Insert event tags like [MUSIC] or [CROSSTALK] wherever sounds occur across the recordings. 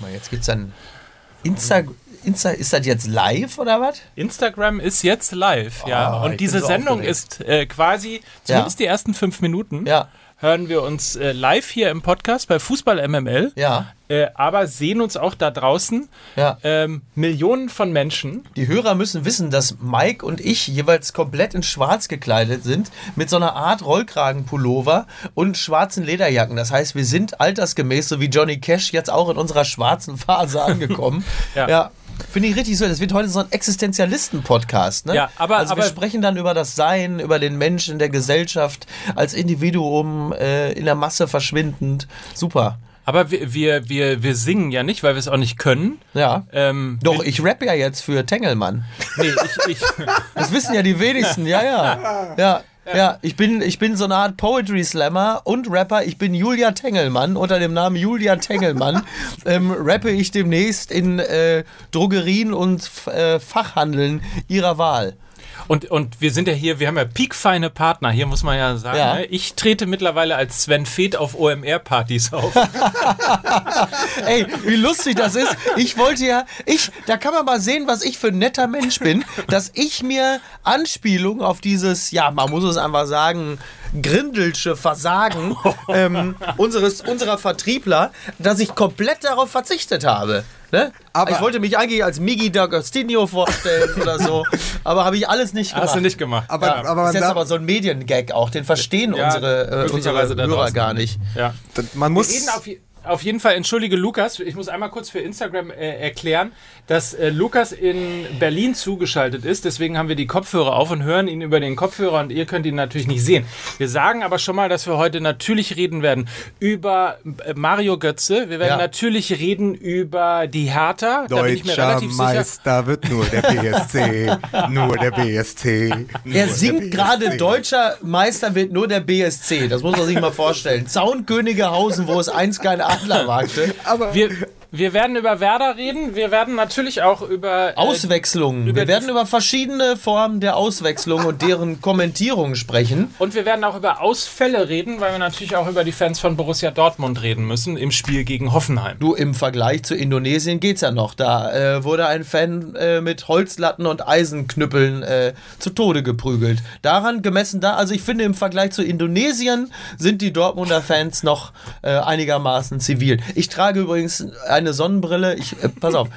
Mal, Jetzt gibt's dann Insta, Insta, ist das jetzt live oder was? Instagram ist jetzt live, ja. Oh, und diese so Sendung aufgeregt. ist äh, quasi, zumindest die ersten fünf Minuten, Ja. Hören wir uns äh, live hier im Podcast bei Fußball MML. Ja. Äh, aber sehen uns auch da draußen Ja. ähm, Millionen von Menschen. Die Hörer müssen wissen, dass Mike und ich jeweils komplett in schwarz gekleidet sind, mit so einer Art Rollkragenpullover und schwarzen Lederjacken. Das heißt, wir sind altersgemäß, so wie Johnny Cash, jetzt auch in unserer schwarzen Phase [LAUGHS] angekommen. Ja. Finde ich richtig so. Das wird heute so ein Existenzialisten-Podcast. Ne? Ja, aber- also wir aber- sprechen dann über das Sein, über den Menschen, der Gesellschaft, als Individuum, äh, in der Masse verschwindend. Super. Aber wir, wir, wir, wir singen ja nicht, weil wir es auch nicht können. Ja. Ähm, Doch, ich rappe ja jetzt für Tengelmann. nee, ich, ich, Das wissen ja die wenigsten, ja, ja. [LAUGHS] Ja, ja. Ich, bin, ich bin so eine Art Poetry Slammer und Rapper. Ich bin Julia Tengelmann. Unter dem Namen Julia Tengelmann [LAUGHS] ähm, rappe ich demnächst in äh, Drogerien und äh, Fachhandeln ihrer Wahl. Und, und wir sind ja hier, wir haben ja piekfeine Partner, hier muss man ja sagen. Ja. Ne? Ich trete mittlerweile als Sven Feth auf OMR-Partys auf. [LAUGHS] Ey, wie lustig das ist. Ich wollte ja, ich, da kann man mal sehen, was ich für ein netter Mensch bin, dass ich mir Anspielung auf dieses, ja, man muss es einfach sagen, grindelsche Versagen [LAUGHS] ähm, unseres, unserer Vertriebler, dass ich komplett darauf verzichtet habe. Ne? Aber- ich wollte mich eigentlich als Migi D'Agostino vorstellen oder so, [LAUGHS] aber habe ich alles nicht gemacht. Hast du nicht gemacht. Aber, Ja, aber ist jetzt aber so ein Mediengag auch, den verstehen Ja, unsere, äh, unsere Hörer gar nicht. ja. man Wir muss. Auf, je- auf jeden Fall, entschuldige Lukas, ich muss einmal kurz für Instagram äh, erklären, dass äh, Lukas in Berlin zugeschaltet ist. Deswegen haben wir die Kopfhörer auf und hören ihn über den Kopfhörer und ihr könnt ihn natürlich nicht sehen. Wir sagen aber schon mal, dass wir heute natürlich reden werden über äh, Mario Götze. Wir werden Ja. natürlich reden über die Hertha. Da bin ich mir Deutscher relativ sicher. Meister wird nur der BSC. [LAUGHS] nur der BSC. Nur Er der singt gerade. Deutscher Meister wird nur der BSC. Das muss man sich mal vorstellen. Zaunkönigehausen, wo es einst kein Adler wagte. Aber Wir, wir werden über Werder reden. Wir werden natürlich auch über. Äh, Auswechslungen. über Wir werden über verschiedene Formen der Auswechslung und deren Kommentierung sprechen. Und wir werden auch über Ausfälle reden, weil wir natürlich auch über die Fans von Borussia Dortmund reden müssen im Spiel gegen Hoffenheim. Du, im Vergleich zu Indonesien geht's ja noch. Da äh, wurde ein Fan äh, mit Holzlatten und Eisenknüppeln äh, zu Tode geprügelt. Daran gemessen da, also ich finde im Vergleich zu Indonesien sind die Dortmunder Fans noch äh, einigermaßen zivil. Ich trage übrigens eine Sonnenbrille. Ich, äh, pass auf.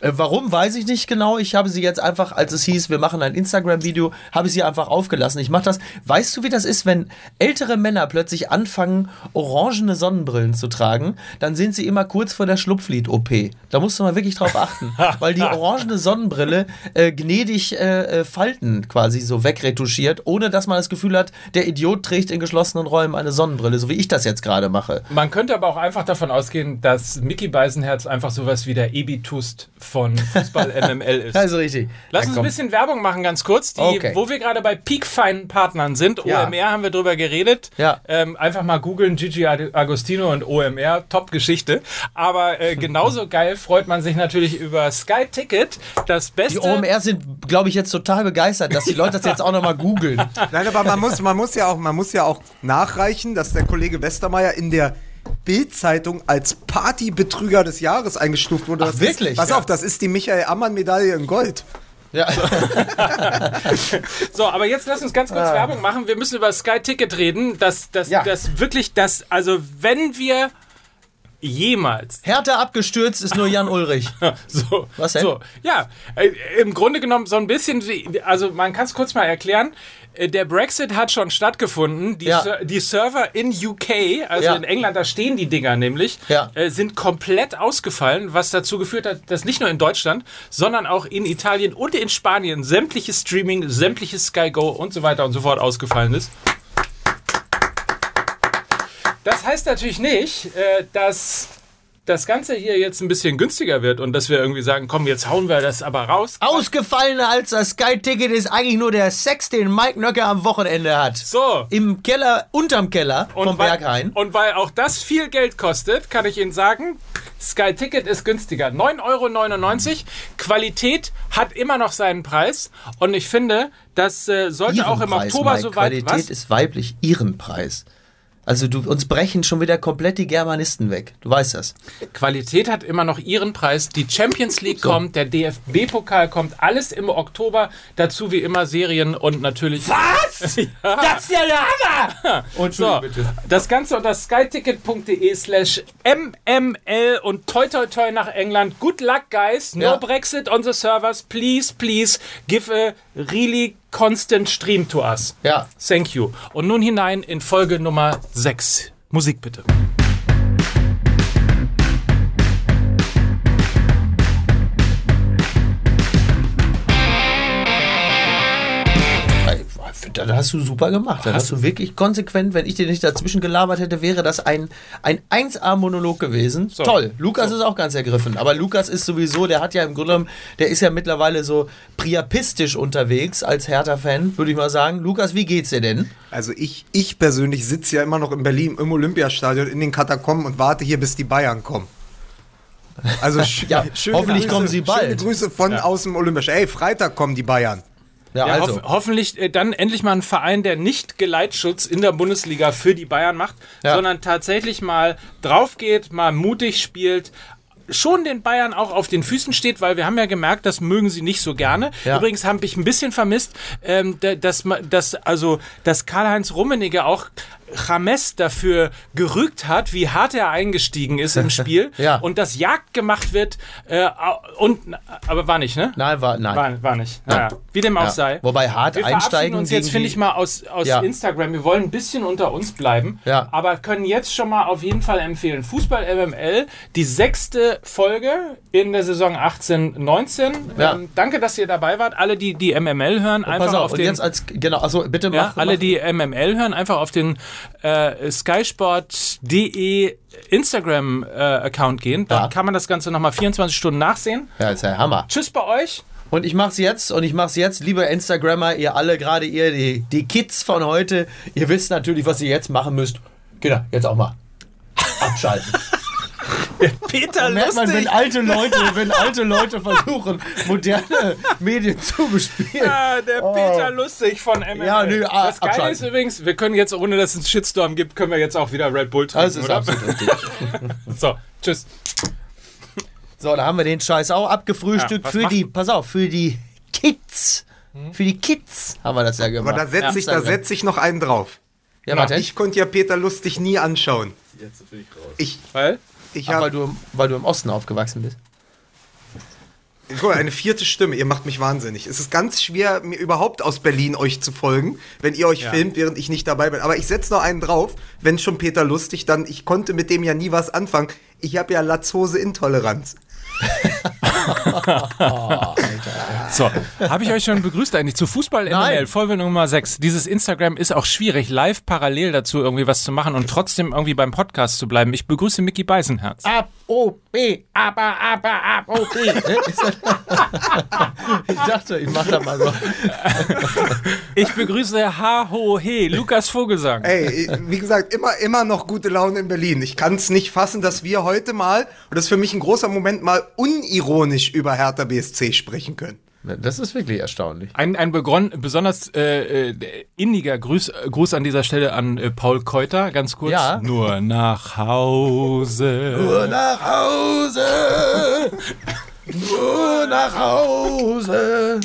Äh, Warum, weiß ich nicht genau. Ich habe sie jetzt einfach, als es hieß, wir machen ein Instagram-Video, habe ich sie einfach aufgelassen. Ich mache das. Weißt du, wie das ist, wenn ältere Männer plötzlich anfangen, orangene Sonnenbrillen zu tragen? Dann sind sie immer kurz vor der Schlupflied-OP. Da musst du mal wirklich drauf achten. [LAUGHS] weil die orangene Sonnenbrille äh, gnädig äh, äh, Falten quasi so wegretuschiert, ohne dass man das Gefühl hat, der Idiot trägt in geschlossenen Räumen eine Sonnenbrille, so wie ich das jetzt gerade mache. Man könnte aber auch einfach davon ausgehen, dass Mickey Beisenherz einfach sowas wie der Ebi-Tust von Fußball [LAUGHS] MML ist. Also richtig. Lass Na uns komm. ein bisschen Werbung machen, ganz kurz. Die, Okay. Wo wir gerade bei peakfeinen Partnern sind. Ja. OMR haben wir drüber geredet. Ja. Ähm, einfach mal googeln, Gigi Agostino und OMR. Top-Geschichte. Aber äh, [LAUGHS] genauso geil freut man sich natürlich über Sky Ticket. Das Beste. Die OMR sind, glaube ich, jetzt total begeistert, dass die Leute das jetzt auch nochmal googeln. [LAUGHS] Nein, aber man muss, man, muss ja auch, man muss ja auch nachreichen, dass der Kollege Westermeier in der Bild-Zeitung als Partybetrüger des Jahres eingestuft wurde. Ach, Das wirklich? Ist, pass Ja. auf, das ist die Michael Ammann-Medaille in Gold. Ja. [LAUGHS] So, aber jetzt lass uns ganz kurz Werbung machen. Wir müssen über Sky Ticket reden. Das, das, Ja. das wirklich, das, also wenn wir jemals Härter abgestürzt ist nur Jan Ulrich. [LAUGHS] So, Was denn? So, ja, äh, im Grunde genommen so ein bisschen, wie- also man kann es kurz mal erklären. Äh, Der Brexit hat schon stattgefunden. Die, Ja. Ser die Server in UK, also Ja. in England, da stehen die Dinger nämlich, Ja. äh, sind komplett ausgefallen, was dazu geführt hat, dass nicht nur in Deutschland, sondern auch in Italien und in Spanien sämtliches Streaming, sämtliches Sky Go und so weiter und so fort ausgefallen ist. Das heißt natürlich nicht, äh, dass das Ganze hier jetzt ein bisschen günstiger wird und dass wir irgendwie sagen, komm, jetzt hauen wir das aber raus. Ausgefallener als das Sky-Ticket ist eigentlich nur der Sex, den Mike Nöcker am Wochenende hat. So. Im Keller, unterm Keller vom weil, Berghain. und weil auch das viel Geld kostet, kann ich Ihnen sagen, Sky Ticket ist günstiger. 9,99 Euro. Qualität hat immer noch seinen Preis. Und ich finde, das äh, sollte auch im Preis, Oktober Mike. so weit. Qualität ist weiblich, ihren Preis. Also du, uns brechen schon wieder komplett die Germanisten weg. Du weißt das. Qualität hat immer noch ihren Preis. Die Champions League [LAUGHS] kommt, der DFB-Pokal kommt, alles im Oktober. Dazu wie immer Serien und natürlich. Was? [LAUGHS] ja. Das ist ja der Hammer! [LAUGHS] Und So, das Ganze unter skyticket.de slash mml und toi toi toi nach England. Good luck, guys. No Ja. Brexit on the servers. Please, please give a really constant stream to us. Ja. Thank you. Und nun hinein in Folge Nummer 6. Musik bitte. Das hast du super gemacht. Das hast du wirklich konsequent, wenn ich dir nicht dazwischen gelabert hätte, wäre das ein, ein 1A-Monolog gewesen. Toll. Lukas ist auch ganz ergriffen. Aber Lukas ist sowieso, der hat ja im Grunde genommen, der ist ja mittlerweile so priapistisch unterwegs als Hertha-Fan, würde ich mal sagen. Lukas, wie geht's dir denn? Also ich, ich persönlich sitze ja immer noch in Berlin im Olympiastadion in den Katakomben und warte hier, bis die Bayern kommen. Also [LAUGHS] sch Ja, schöne hoffentlich kommen sie bald. Schöne Grüße von aus dem Olympiastadion. Ey, Freitag kommen die Bayern. Ja, also. hoff, hoffentlich äh, dann endlich mal ein Verein, der nicht Geleitschutz in der Bundesliga für die Bayern macht, Ja. sondern tatsächlich mal drauf geht, mal mutig spielt. Schon den Bayern auch auf den Füßen steht, weil wir haben ja gemerkt, das mögen sie nicht so gerne. Ja. Übrigens habe ich ein bisschen vermisst, ähm, da- dass, dass, also, dass Karl-Heinz Rummenigge auch James dafür gerügt hat, wie hart er eingestiegen ist im [LAUGHS] Spiel Ja. und dass Jagd gemacht wird äh, und aber war nicht, ne? Nein, war, nein. War, war nicht. Naja, wie dem auch Ja. sei. Wobei hart Wir einsteigen uns jetzt, finde ich mal, aus, aus Ja. Instagram. Wir wollen ein bisschen unter uns bleiben, Ja. aber können jetzt schon mal auf jeden Fall empfehlen. Fußball MML, die sechste Folge in der Saison 18, 19. Ja. Ähm, danke, dass ihr dabei wart. Alle, die die MML hören, einfach Pass auf, auf und den... jetzt als, genau, achso, bitte ja, mach. alle, mach. die MML hören, einfach auf den äh, skysport.de Instagram-Account gehen. Da Ja. kann man das Ganze nochmal 24 Stunden nachsehen. Ja, ist ja Hammer. Tschüss bei euch. Und ich mach's jetzt und ich mach's jetzt, liebe Instagrammer, ihr alle, gerade ihr, die, die Kids von heute, ihr wisst natürlich, was ihr jetzt machen müsst. Genau, jetzt auch mal. Abschalten. [LAUGHS] Peter Merkt man, wenn alte Leute, wenn alte Leute versuchen, moderne Medien zu bespielen. Ah, der Peter Lustig von MML. Ja, nö, ah, das Geile ist übrigens, wir können jetzt, ohne dass es einen Shitstorm gibt, können wir jetzt auch wieder Red Bull trinken, Das ist oder? absolut richtig. [LAUGHS] So, tschüss. So, da haben wir den Scheiß auch abgefrühstückt Ja, für die, pass auf, für die Kids. Für die Kids haben wir das ja gemacht. Aber da setze ich, da Instagram. setz ich noch einen drauf. Ja, warte. Ich konnte ja Peter Lustig nie anschauen. Ich, Weil? Ich Ach, weil, du, weil du im Osten aufgewachsen bist. Guck mal, eine vierte Stimme, ihr macht mich wahnsinnig. Es ist ganz schwer, mir überhaupt aus Berlin euch zu folgen, wenn ihr euch filmt, während ich nicht dabei bin. Aber ich setze noch einen drauf, wenn schon Peter lustig, dann, ich konnte mit dem ja nie was anfangen. Ich habe ja Latzhose-Intoleranz. [LAUGHS] [LAUGHS] So, habe ich euch schon begrüßt eigentlich zu Fußball MML. Folge Nummer 6. Dieses Instagram ist auch schwierig, live parallel dazu irgendwie was zu machen und trotzdem irgendwie beim Podcast zu bleiben. Ich begrüße Mickey Beisenherz. Ab, O, B, aber, aber, ab, O, B. [LAUGHS] ich dachte, ich mach da mal so. Ich begrüße Ha Ho He, Lukas Vogelsang. Ey, wie gesagt, immer, immer noch gute Laune in Berlin. Ich kann es nicht fassen, dass wir heute mal, und das ist für mich ein großer Moment, mal unironisch über Hertha BSC sprechen können. Das ist wirklich erstaunlich. Ein, ein besonders äh, äh, inniger Gruß, Gruß an dieser Stelle an äh, Paul Keuter, ganz kurz. Ja. Nur nach Hause. Nur nach Hause. [LAUGHS] Nur nach Hause.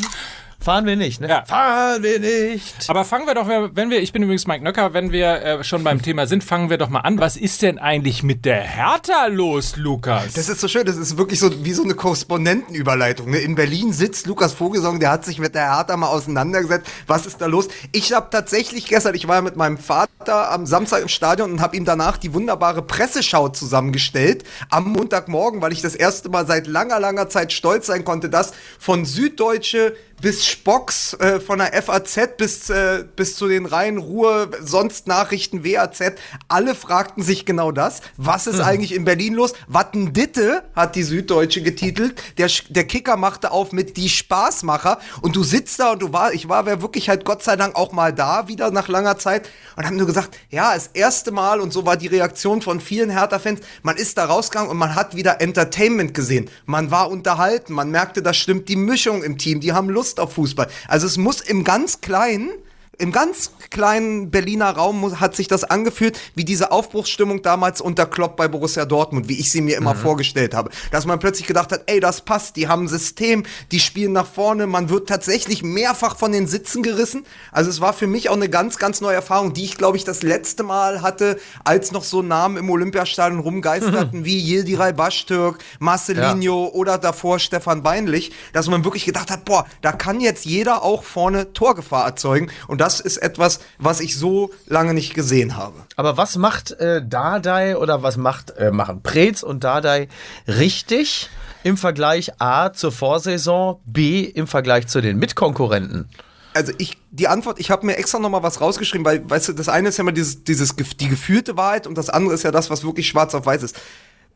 Fahren wir nicht, ne? Ja. Fahren wir nicht. Aber fangen wir doch, wenn wir, ich bin übrigens Mike Nöcker, wenn wir äh, schon beim Thema sind, fangen wir doch mal an. Was ist denn eigentlich mit der Hertha los, Lukas? Das ist so schön, das ist wirklich so wie so eine Korrespondentenüberleitung. Ne? In Berlin sitzt Lukas Vogelsang, der hat sich mit der Hertha mal auseinandergesetzt. Was ist da los? Ich habe tatsächlich gestern, ich war ja mit meinem Vater am Samstag im Stadion und habe ihm danach die wunderbare Presseschau zusammengestellt am Montagmorgen, weil ich das erste Mal seit langer, langer Zeit stolz sein konnte, dass von Süddeutsche bis Spocks, äh, von der FAZ bis, äh, bis zu den Rhein, Ruhr, sonst Nachrichten, WAZ, alle fragten sich genau das. Was ist eigentlich in Berlin los? Watten Ditte hat die Süddeutsche getitelt. Der, der Kicker machte auf mit die Spaßmacher. Und du sitzt da und du war, ich war wirklich halt Gott sei Dank auch mal da, wieder nach langer Zeit. Und haben nur gesagt, ja, das erste Mal, und so war die Reaktion von vielen Hertha-Fans, man ist da rausgegangen und man hat wieder Entertainment gesehen. Man war unterhalten, man merkte, da stimmt die Mischung im Team, die haben Lust auf Fußball. Also es muss im ganz Kleinen im ganz kleinen Berliner Raum hat sich das angefühlt wie diese Aufbruchsstimmung damals unter Klopp bei Borussia Dortmund, wie ich sie mir immer mhm. vorgestellt habe. Dass man plötzlich gedacht hat, ey, das passt, die haben ein System, die spielen nach vorne, man wird tatsächlich mehrfach von den Sitzen gerissen. Also es war für mich auch eine ganz, ganz neue Erfahrung, die ich, glaube ich, das letzte Mal hatte, als noch so Namen im Olympiastadion rumgeisterten mhm. [LAUGHS] wie Yildiray Bashtürk, Marcelinho ja. oder davor Stefan Beinlich, dass man wirklich gedacht hat, boah, da kann jetzt jeder auch vorne Torgefahr erzeugen. Und das ist etwas, was ich so lange nicht gesehen habe. Aber was macht äh, Dardai oder was macht, äh, machen Preetz und Dardai richtig im Vergleich A zur Vorsaison, B im Vergleich zu den Mitkonkurrenten? also ich, die Antwort, ich habe mir extra nochmal was rausgeschrieben, weil, weißt du, das eine ist ja immer dieses, dieses, die gefühlte Wahrheit und das andere ist ja das, was wirklich schwarz auf weiß ist.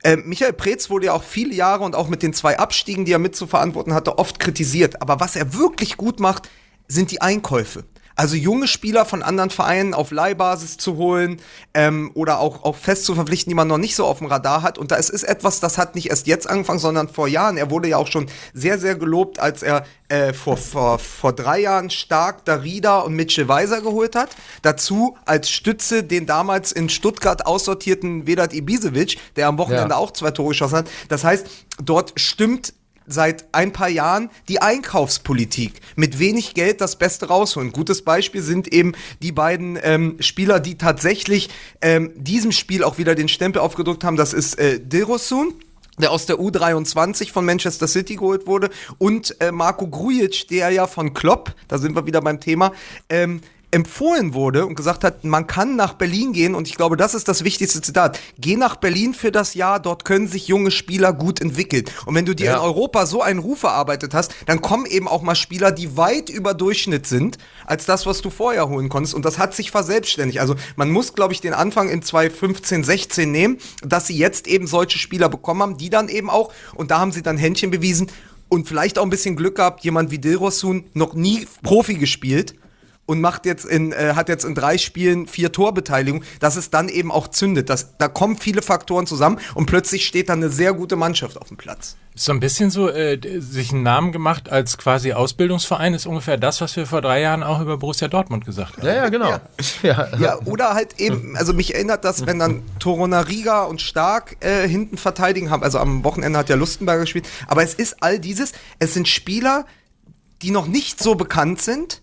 Äh, Michael Preetz wurde ja auch viele Jahre und auch mit den zwei Abstiegen, die er mit zu verantworten hatte, oft kritisiert. Aber was er wirklich gut macht, sind die Einkäufe. Also junge Spieler von anderen Vereinen auf Leihbasis zu holen ähm, oder auch, auch fest zu verpflichten, die man noch nicht so auf dem Radar hat. Und da ist, ist etwas, das hat nicht erst jetzt angefangen, sondern vor Jahren. Er wurde ja auch schon sehr, sehr gelobt, als er äh, vor, vor, vor drei Jahren stark Darida und Mitchell Weiser geholt hat. Dazu als Stütze den damals in Stuttgart aussortierten Vedat Ibisevic, der am Wochenende ja. auch zwei Tore geschossen hat. Das heißt, dort stimmt seit ein paar Jahren die Einkaufspolitik. Mit wenig Geld das Beste rausholen. Gutes Beispiel sind eben die beiden ähm, Spieler, die tatsächlich ähm, diesem Spiel auch wieder den Stempel aufgedrückt haben. Das ist äh, Dilrosun der aus der U23 von Manchester City geholt wurde und äh, Marco Grujic, der ja von Klopp, da sind wir wieder beim Thema, ähm, empfohlen wurde und gesagt hat, man kann nach Berlin gehen und ich glaube, das ist das wichtigste Zitat. Geh nach Berlin für das Jahr, dort können sich junge Spieler gut entwickeln. Und wenn du dir ja. in Europa so einen Ruf erarbeitet hast, dann kommen eben auch mal Spieler, die weit über Durchschnitt sind, als das, was du vorher holen konntest. Und das hat sich verselbstständigt. Also man muss, glaube ich, den Anfang in 2015, 16 nehmen, dass sie jetzt eben solche Spieler bekommen haben, die dann eben auch, und da haben sie dann Händchen bewiesen, und vielleicht auch ein bisschen Glück gehabt, jemand wie Dilrosun noch nie Profi gespielt und macht jetzt in, äh, hat jetzt in drei Spielen vier Torbeteiligung, dass es dann eben auch zündet. Das, da kommen viele Faktoren zusammen und plötzlich steht da eine sehr gute Mannschaft auf dem Platz. So ein bisschen so, äh, sich einen Namen gemacht als quasi Ausbildungsverein ist ungefähr das, was wir vor drei Jahren auch über Borussia Dortmund gesagt haben. Ja, ja, genau. Ja, ja. ja oder halt eben, also mich erinnert das, wenn dann Torona Riga und Stark äh, hinten verteidigen haben. Also am Wochenende hat ja Lustenberger gespielt. Aber es ist all dieses, es sind Spieler, die noch nicht so bekannt sind,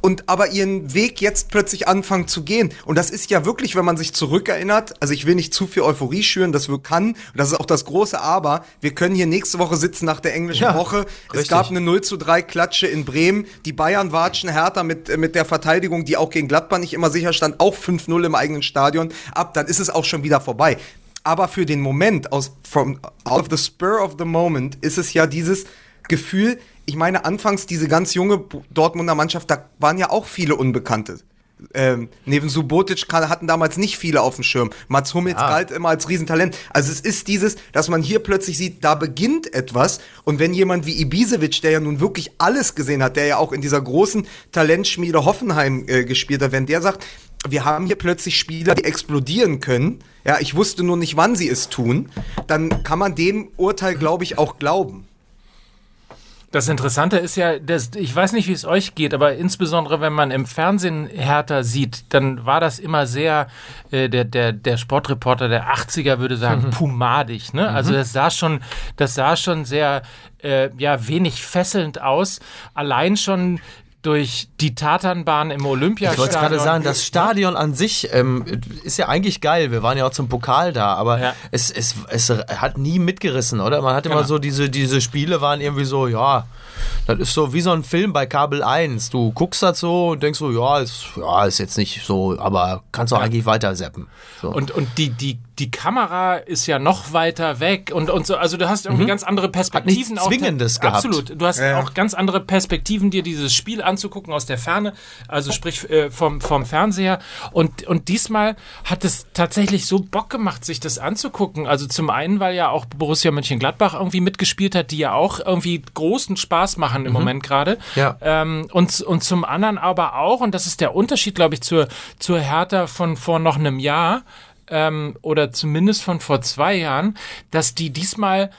und aber ihren Weg jetzt plötzlich anfangen zu gehen. Und das ist ja wirklich, wenn man sich zurückerinnert, also ich will nicht zu viel Euphorie schüren, das wir kann, und das ist auch das große Aber, wir können hier nächste Woche sitzen nach der englischen ja, Woche. Richtig. Es gab eine 0 zu 3 Klatsche in Bremen, die Bayern watschen härter mit, mit der Verteidigung, die auch gegen Gladbach nicht immer sicher stand, auch 5-0 im eigenen Stadion ab, dann ist es auch schon wieder vorbei. Aber für den Moment, aus from out of the spur of the moment, ist es ja dieses Gefühl, ich meine, anfangs diese ganz junge Dortmunder Mannschaft, da waren ja auch viele Unbekannte. Ähm, neben Subotic hatten damals nicht viele auf dem Schirm. Mats Hummels ja. galt immer als Riesentalent. Also es ist dieses, dass man hier plötzlich sieht, da beginnt etwas. Und wenn jemand wie Ibisevic, der ja nun wirklich alles gesehen hat, der ja auch in dieser großen Talentschmiede Hoffenheim äh, gespielt hat, wenn der sagt, wir haben hier plötzlich Spieler, die explodieren können. Ja, ich wusste nur nicht, wann sie es tun. Dann kann man dem Urteil, glaube ich, auch glauben. Das Interessante ist ja, dass, ich weiß nicht, wie es euch geht, aber insbesondere wenn man im Fernsehen Hertha sieht, dann war das immer sehr, äh, der, der, der Sportreporter der 80er würde sagen, mhm. pumadig. Ne? Also mhm. das sah schon, das sah schon sehr äh, ja, wenig fesselnd aus. Allein schon durch die Tatanbahn im Olympiastadion. Ich wollte gerade sagen, das Stadion an sich ähm, ist ja eigentlich geil. Wir waren ja auch zum Pokal da, aber ja. es, es, es hat nie mitgerissen, oder? Man hat immer genau. so diese, diese Spiele waren irgendwie so, ja, das ist so wie so ein Film bei Kabel 1. Du guckst das so und denkst so, ja, ist, ja, ist jetzt nicht so, aber kannst auch ja. eigentlich weiter zappen. So. Und, und die, die, die Kamera ist ja noch weiter weg und, und so, also du hast irgendwie mhm. ganz andere Perspektiven. Hat Zwingendes auch, gehabt. Absolut. Du hast ja. auch ganz andere Perspektiven, dir dieses Spiel anzugucken aus der Ferne, also sprich äh, vom, vom Fernseher. Und, und diesmal hat es tatsächlich so Bock gemacht, sich das anzugucken. Also zum einen, weil ja auch Borussia Mönchengladbach irgendwie mitgespielt hat, die ja auch irgendwie großen Spaß machen im mhm. Moment gerade. Ja. Ähm, und, und zum anderen aber auch, und das ist der Unterschied, glaube ich, zur, zur Hertha von vor noch einem Jahr, ähm, oder zumindest von vor zwei Jahren, dass die diesmal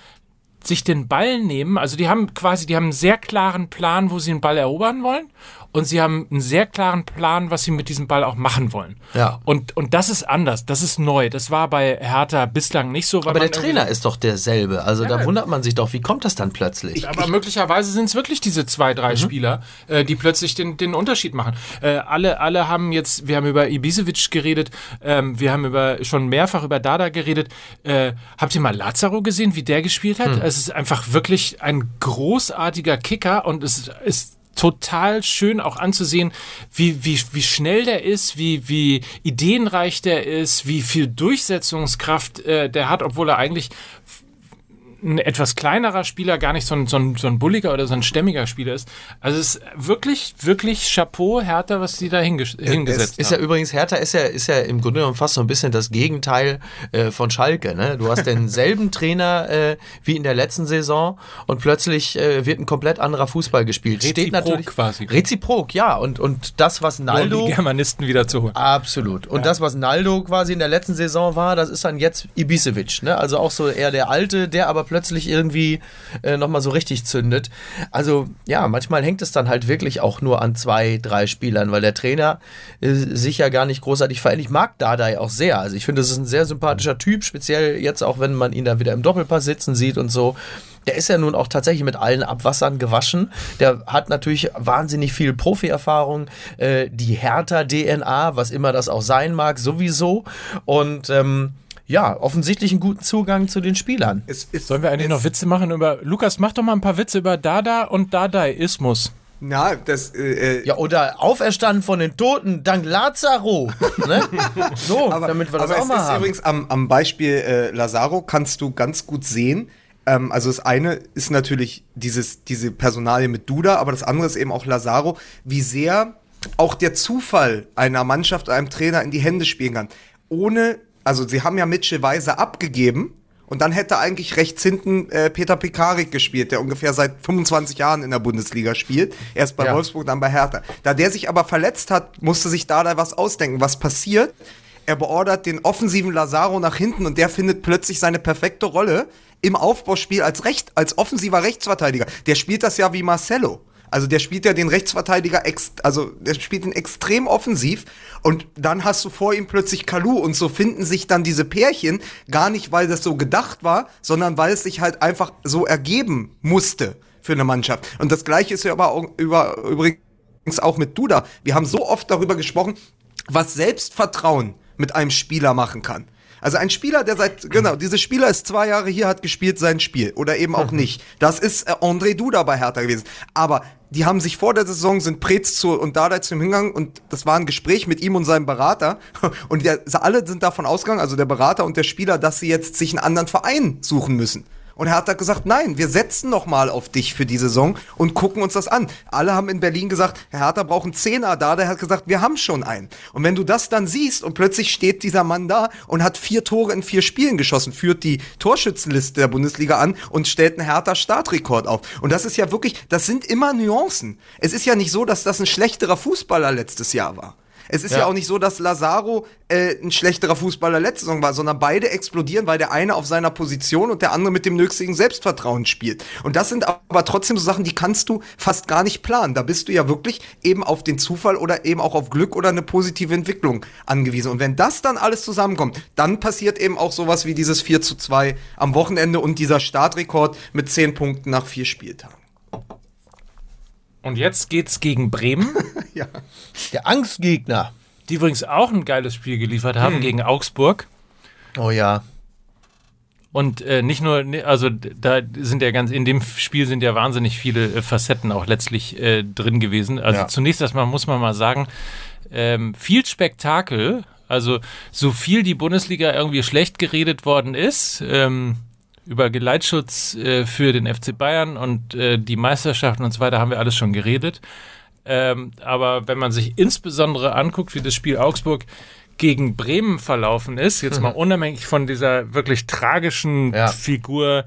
sich den Ball nehmen. Also die haben quasi, die haben einen sehr klaren Plan, wo sie den Ball erobern wollen. Und sie haben einen sehr klaren Plan, was sie mit diesem Ball auch machen wollen. Ja. Und, und das ist anders, das ist neu. Das war bei Hertha bislang nicht so. weil Aber der Trainer ist doch derselbe. Also da wundert man sich doch, wie kommt das dann plötzlich? aber möglicherweise sind es wirklich diese zwei, drei Spieler, äh, die plötzlich den, den Unterschied machen. Äh, alle, alle haben jetzt, wir haben über Ibisevic geredet, ähm, wir haben über schon mehrfach über Dada geredet. Äh, habt ihr mal Lazaro gesehen, wie der gespielt hat? Es ist einfach wirklich ein großartiger Kicker und es ist total schön auch anzusehen, wie, wie, wie schnell der ist, wie, wie ideenreich der ist, wie viel Durchsetzungskraft äh, der hat, obwohl er eigentlich ein etwas kleinerer Spieler, gar nicht so ein, so, ein, so ein bulliger oder so ein stämmiger Spieler ist. Also es ist wirklich, wirklich Chapeau, Hertha, was die da hinges hingesetzt Ist ja haben. übrigens, Hertha ist ja, ist ja im Grunde genommen fast so ein bisschen das Gegenteil äh, von Schalke. Ne? Du hast denselben [LAUGHS] Trainer äh, wie in der letzten Saison und plötzlich äh, wird ein komplett anderer Fußball gespielt. Reziprok quasi. Reziprok, ja. Und, und das, was um Naldo... die Germanisten wieder zu holen. Absolut. Und das, was Naldo quasi in der letzten Saison war, das ist dann jetzt Ibisevic. Ne? Also auch so eher der Alte, der aber plötzlich irgendwie äh, nochmal so richtig zündet. Also ja, manchmal hängt es dann halt wirklich auch nur an zwei, drei Spielern, weil der Trainer äh, sich ja gar nicht großartig verändert. Ich mag Dardai auch sehr. Also ich finde, das ist ein sehr sympathischer Typ, speziell jetzt auch, wenn man ihn da wieder im Doppelpass sitzen sieht und so. Der ist ja nun auch tatsächlich mit allen Abwassern gewaschen. Der hat natürlich wahnsinnig viel Profi-Erfahrung, äh, die Hertha-DNA, was immer das auch sein mag, sowieso. Und ähm, ja, offensichtlich einen guten Zugang zu den Spielern. Es ist, Sollen wir eigentlich es, noch Witze machen über. Lukas, mach doch mal ein paar Witze über Dada und Dadaismus. Na, das, äh, Ja, oder auferstanden von den Toten, dank Lazaro. ne? [LAUGHS] So, damit wir das aber auch es mal ist haben. übrigens am, am Beispiel äh, Lazaro kannst du ganz gut sehen. Ähm, also das eine ist natürlich dieses, diese Personalie mit Duda, aber das andere ist eben auch Lazaro, wie sehr auch der Zufall einer Mannschaft, einem Trainer in die Hände spielen kann. Ohne, also sie haben ja Mitchell Weiser abgegeben. Und dann hätte eigentlich rechts hinten äh, Peter Pekarik gespielt, der ungefähr seit 25 Jahren in der Bundesliga spielt. Erst bei Ja. Wolfsburg, dann bei Hertha. Da der sich aber verletzt hat, musste sich da da was ausdenken. Was passiert? Er beordert den offensiven Lazaro nach hinten und der findet plötzlich seine perfekte Rolle im Aufbauspiel als Recht, als offensiver Rechtsverteidiger. Der spielt das ja wie Marcelo. Also der spielt ja den Rechtsverteidiger, ex also der spielt ihn extrem offensiv und dann hast du vor ihm plötzlich Kalu und so finden sich dann diese Pärchen gar nicht, weil das so gedacht war, sondern weil es sich halt einfach so ergeben musste für eine Mannschaft. Und das gleiche ist ja aber auch über, übrigens auch mit Duda. Wir haben so oft darüber gesprochen, was Selbstvertrauen mit einem Spieler machen kann. Also ein Spieler, der seit, genau, dieser Spieler ist zwei Jahre hier, hat gespielt sein Spiel. Oder eben auch nicht. Das ist äh, André Duda bei Hertha gewesen. Aber die haben sich vor der Saison, sind Preetz zu und Dardai zum Hingang und das war ein Gespräch mit ihm und seinem Berater. Und der, alle sind davon ausgegangen, also der Berater und der Spieler, dass sie jetzt sich einen anderen Verein suchen müssen. Und er hat gesagt, nein, wir setzen noch mal auf dich für die Saison und gucken uns das an. Alle haben in Berlin gesagt, Herr Hertha braucht einen Zehner da. Der hat gesagt, wir haben schon einen. Und wenn du das dann siehst und plötzlich steht dieser Mann da und hat vier Tore in vier Spielen geschossen, führt die Torschützenliste der Bundesliga an und stellt einen Hertha Startrekord auf. Und das ist ja wirklich, das sind immer Nuancen. Es ist ja nicht so, dass das ein schlechterer Fußballer letztes Jahr war. Es ist ja. Ja. auch nicht so, dass Lazaro äh, ein schlechterer Fußballer letzte Saison war, sondern beide explodieren, weil der eine auf seiner Position und der andere mit dem nötigen Selbstvertrauen spielt. Und das sind aber trotzdem so Sachen, die kannst du fast gar nicht planen. Da bist du ja wirklich eben auf den Zufall oder eben auch auf Glück oder eine positive Entwicklung angewiesen. Und wenn das dann alles zusammenkommt, dann passiert eben auch sowas wie dieses 4 zu 2 am Wochenende und dieser Startrekord mit 10 Punkten nach vier Spieltagen. Und jetzt geht's gegen Bremen, [LAUGHS] Ja. Der Angstgegner. die übrigens auch ein geiles Spiel geliefert haben gegen Augsburg. Oh ja. Und äh, nicht nur, ne, also da sind ja ganz, in dem Spiel sind ja wahnsinnig viele äh, Facetten auch letztlich äh, drin gewesen. Also Ja. zunächst erstmal muss man mal sagen, ähm, viel Spektakel, also so viel die Bundesliga irgendwie schlecht geredet worden ist, ähm, über Geleitschutz äh, für den FC Bayern und äh, die Meisterschaften und so weiter haben wir alles schon geredet. Ähm, aber wenn man sich insbesondere anguckt, wie das Spiel Augsburg gegen Bremen verlaufen ist, jetzt mal unabhängig von dieser wirklich tragischen Ja. Figur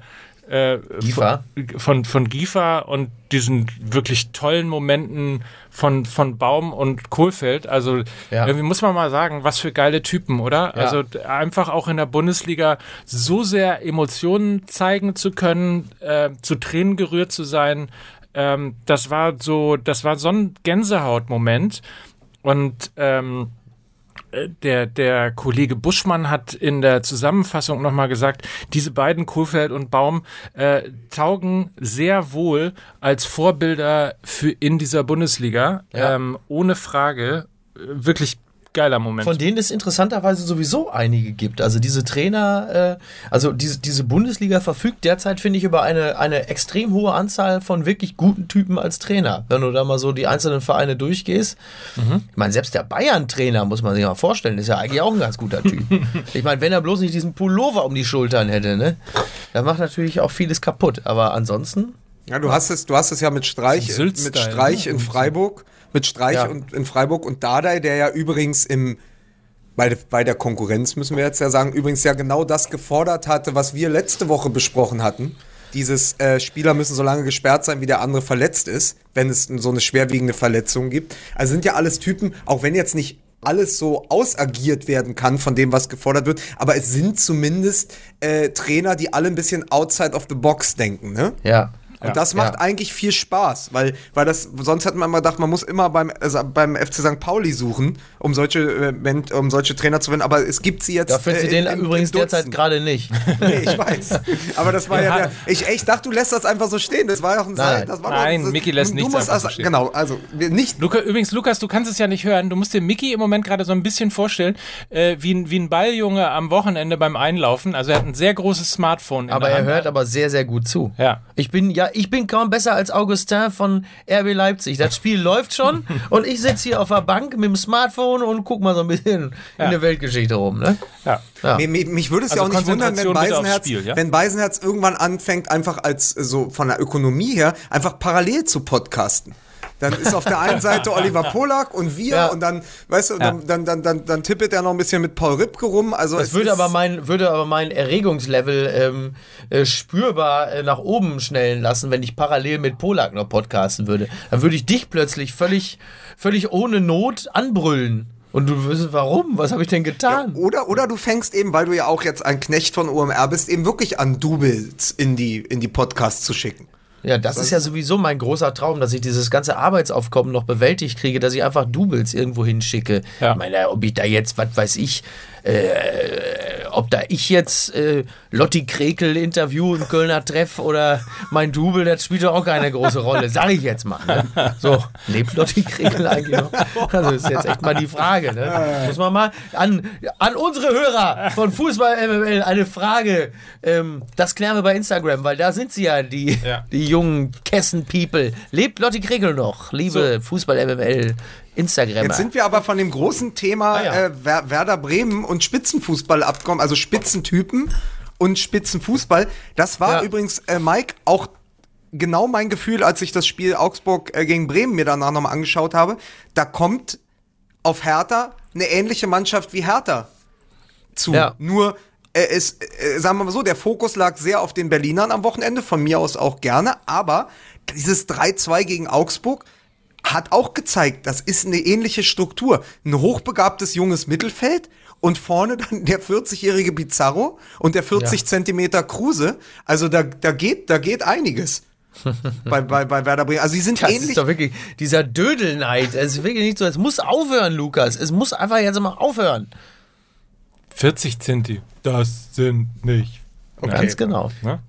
äh, Giefer. Von, von, von Giefer und diesen wirklich tollen Momenten von, von Baum und Kohlfeld. Also Ja. irgendwie muss man mal sagen, was für geile Typen, oder? Ja. Also einfach auch in der Bundesliga so sehr Emotionen zeigen zu können, äh, zu Tränen gerührt zu sein, ähm, das war so, das war so ein Gänsehautmoment. Und ähm, äh, der, der Kollege Buschmann hat in der Zusammenfassung nochmal gesagt, diese beiden, Kohlfeld und Baum, äh, taugen sehr wohl als Vorbilder für in dieser Bundesliga. Ja. Ähm, ohne Frage. Äh, Wirklich geiler Moment. Von denen es interessanterweise sowieso einige gibt. Also diese Trainer, äh, also diese, diese Bundesliga verfügt derzeit, finde ich, über eine, eine extrem hohe Anzahl von wirklich guten Typen als Trainer. Wenn du da mal so die einzelnen Vereine durchgehst. Ich meine, selbst der Bayern-Trainer, muss man sich mal vorstellen, ist ja eigentlich auch ein ganz guter Typ. [LAUGHS] ich meine, wenn er bloß nicht diesen Pullover um die Schultern hätte, ne? Das macht natürlich auch vieles kaputt. Aber ansonsten. Ja, du hast es, du hast es ja mit Streich, mit Streich ne? in Freiburg, mit Streich Ja. und in Freiburg und Dardai, der ja übrigens im bei, bei der Konkurrenz müssen wir jetzt ja sagen, übrigens ja genau das gefordert hatte, was wir letzte Woche besprochen hatten. Dieses äh, Spieler müssen so lange gesperrt sein, wie der andere verletzt ist, wenn es so eine schwerwiegende Verletzung gibt. Also sind ja alles Typen, auch wenn jetzt nicht alles so ausagiert werden kann von dem, was gefordert wird, aber es sind zumindest äh, Trainer, die alle ein bisschen outside of the box denken, ne? Ja. Und das macht Ja. eigentlich viel Spaß, weil, weil das, sonst hat man immer gedacht, man muss immer beim, also beim FC St. Pauli suchen, um solche, äh, um solche Trainer zu finden, aber es gibt sie jetzt. Da findest du äh, den in- übrigens in derzeit gerade nicht. [LAUGHS] Nee, ich weiß. Aber das war ja, Ja. der, ich, ich dachte, du lässt das einfach so stehen. Das war ja auch ein Nein. das war Nein, Micky lässt du nichts musst einfach so also, stehen. Genau, also nicht. Luca, übrigens, Lukas, du kannst es ja nicht hören. Du musst dir Mickey im Moment gerade so ein bisschen vorstellen, äh, wie, ein, wie ein Balljunge am Wochenende beim Einlaufen. Also er hat ein sehr großes Smartphone. in Aber der er Hand. hört aber sehr, sehr gut zu. Ja. Ich bin, ja, ich bin kaum besser als Augustin von RB Leipzig. Das Spiel [LAUGHS] läuft schon und ich sitze hier auf der Bank mit dem Smartphone und guck mal so ein bisschen Ja. in der Weltgeschichte rum. Ne? Ja. Ja. Mir, mich würde es Also ja auch nicht wundern, wenn Beisenherz, Spiel, ja? wenn Beisenherz irgendwann anfängt, einfach als äh, so von der Ökonomie her, einfach parallel zu podcasten. Dann ist auf der einen Seite [LAUGHS] Oliver Polak und wir Ja. und dann, weißt du, dann, dann, dann, dann, dann tippet er noch ein bisschen mit Paul Ripke rum. Also Das es würde aber, mein, würde aber mein Erregungslevel ähm, äh, spürbar äh, nach oben schnellen lassen, wenn ich parallel mit Polak noch podcasten würde. Dann würde ich dich plötzlich völlig, völlig ohne Not anbrüllen. Und du wirst, warum? Was habe ich denn getan? Oder, oder du fängst eben, weil du ja auch jetzt ein Knecht von OMR bist, eben wirklich an Doubles in die, in die Podcasts zu schicken. Ja, das ist ja sowieso mein großer Traum, dass ich dieses ganze Arbeitsaufkommen noch bewältigt kriege, dass ich einfach Doubles irgendwo hinschicke. Ja. Ich meine, ob ich da jetzt, was weiß ich, äh, ob da ich jetzt äh, Lotti Krekel interview im Kölner Treff oder mein Double, das spielt doch auch keine große Rolle, sag ich jetzt mal. Ne? So, lebt Lotti Krekel eigentlich noch? Also ist jetzt echt mal die Frage. Ne? Muss man mal an, an unsere Hörer von Fußball MML eine Frage. Ähm, das klären wir bei Instagram, weil da sind sie ja, die, Ja. die jungen Kessen-People. Lebt Lotti Krekel noch, liebe Fußball MML Instagram. Jetzt sind wir aber von dem großen Thema Ah, ja. äh, Wer Werder Bremen und Spitzenfußball abgekommen, also Spitzentypen und Spitzenfußball. Das war Ja. übrigens, äh, Mike, auch genau mein Gefühl, als ich das Spiel Augsburg äh, gegen Bremen mir danach nochmal angeschaut habe. Da kommt auf Hertha eine ähnliche Mannschaft wie Hertha zu. Ja. Nur äh, es, äh, sagen wir mal so, der Fokus lag sehr auf den Berlinern am Wochenende, von mir aus auch gerne, aber dieses 3-2 gegen Augsburg hat auch gezeigt, das ist eine ähnliche Struktur. Ein hochbegabtes junges Mittelfeld und vorne dann der 40-jährige Pizarro und der 40 Ja. Zentimeter Kruse. Also da, da geht, da geht einiges. [LAUGHS] bei, bei, bei Werder Bremen. Also sie sind Das ähnlich. ist doch wirklich dieser Dödelneid. Es ist wirklich nicht so. Es muss aufhören, Lukas. Es muss einfach jetzt mal aufhören. 40 Centi. Das sind nicht. Ganz genau. Ne?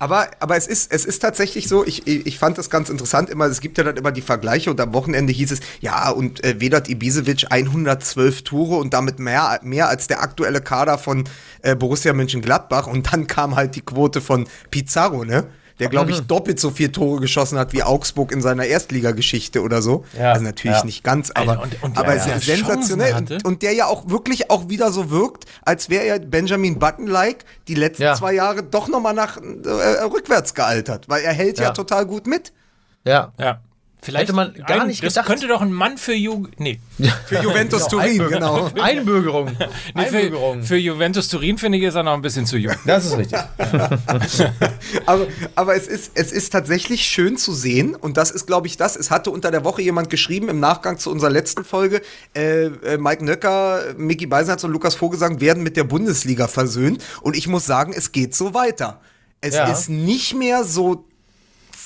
Aber, aber es ist, es ist tatsächlich so, ich, ich fand das ganz interessant immer, es gibt ja dann immer die Vergleiche und am Wochenende hieß es, ja, und äh, Vedat Ibisevic 112 Tore und damit mehr, mehr als der aktuelle Kader von äh, Borussia Mönchengladbach und dann kam halt die Quote von Pizarro, ne? Der, glaube ich, doppelt so viele Tore geschossen hat wie Augsburg in seiner Erstligageschichte oder so. Ja, also natürlich ja. nicht ganz, aber, Alter, und- und aber ist sensationell. Und, und der ja auch wirklich auch wieder so wirkt, als wäre er Benjamin Button-like die letzten Ja. zwei Jahre doch nochmal nach äh, rückwärts gealtert, weil er hält ja. Ja. total gut mit. Ja. Ja. Vielleicht Hätte man gar ein, nicht das gedacht. könnte doch ein Mann für Jugend. Nee. Für Juventus [LAUGHS] Turin, genau. [LAUGHS] Einbürgerung. [LAUGHS] nee für, Einbürgerung. für Juventus Turin finde ich, ist er noch ein bisschen zu jung. Das ist richtig. Aber, aber es, ist, es ist tatsächlich schön zu sehen und das ist, glaube ich, das. Es hatte unter der Woche jemand geschrieben im Nachgang zu unserer letzten Folge, äh, äh, Mike Nöcker, Micky Beisenherz und Lukas Vogelsang werden mit der Bundesliga versöhnt und ich muss sagen, es geht so weiter. Es Ja. ist nicht mehr so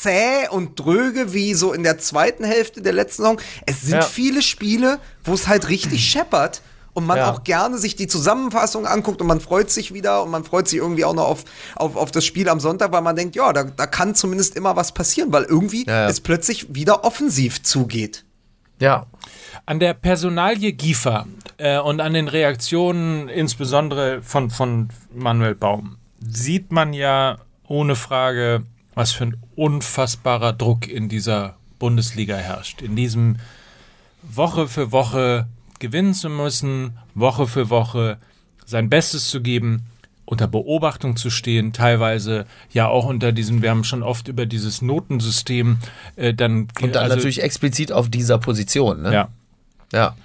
zäh und dröge wie so in der zweiten Hälfte der letzten Saison. Es sind Ja. viele Spiele, wo es halt richtig scheppert und man Ja. auch gerne sich die Zusammenfassung anguckt und man freut sich wieder und man freut sich irgendwie auch noch auf, auf, auf das Spiel am Sonntag, weil man denkt, ja, da, da kann zumindest immer was passieren, weil irgendwie Ja, ja. es plötzlich wieder offensiv zugeht. Ja. An der Personalie Giefer äh, und an den Reaktionen insbesondere von, von Manuel Baum sieht man ja ohne Frage, was für ein unfassbarer Druck in dieser Bundesliga herrscht. In diesem Woche für Woche gewinnen zu müssen, Woche für Woche sein Bestes zu geben, unter Beobachtung zu stehen, teilweise ja auch unter diesem, wir haben schon oft über dieses Notensystem äh, dann Und dann also- natürlich explizit auf dieser Position. Ne? ja. ja.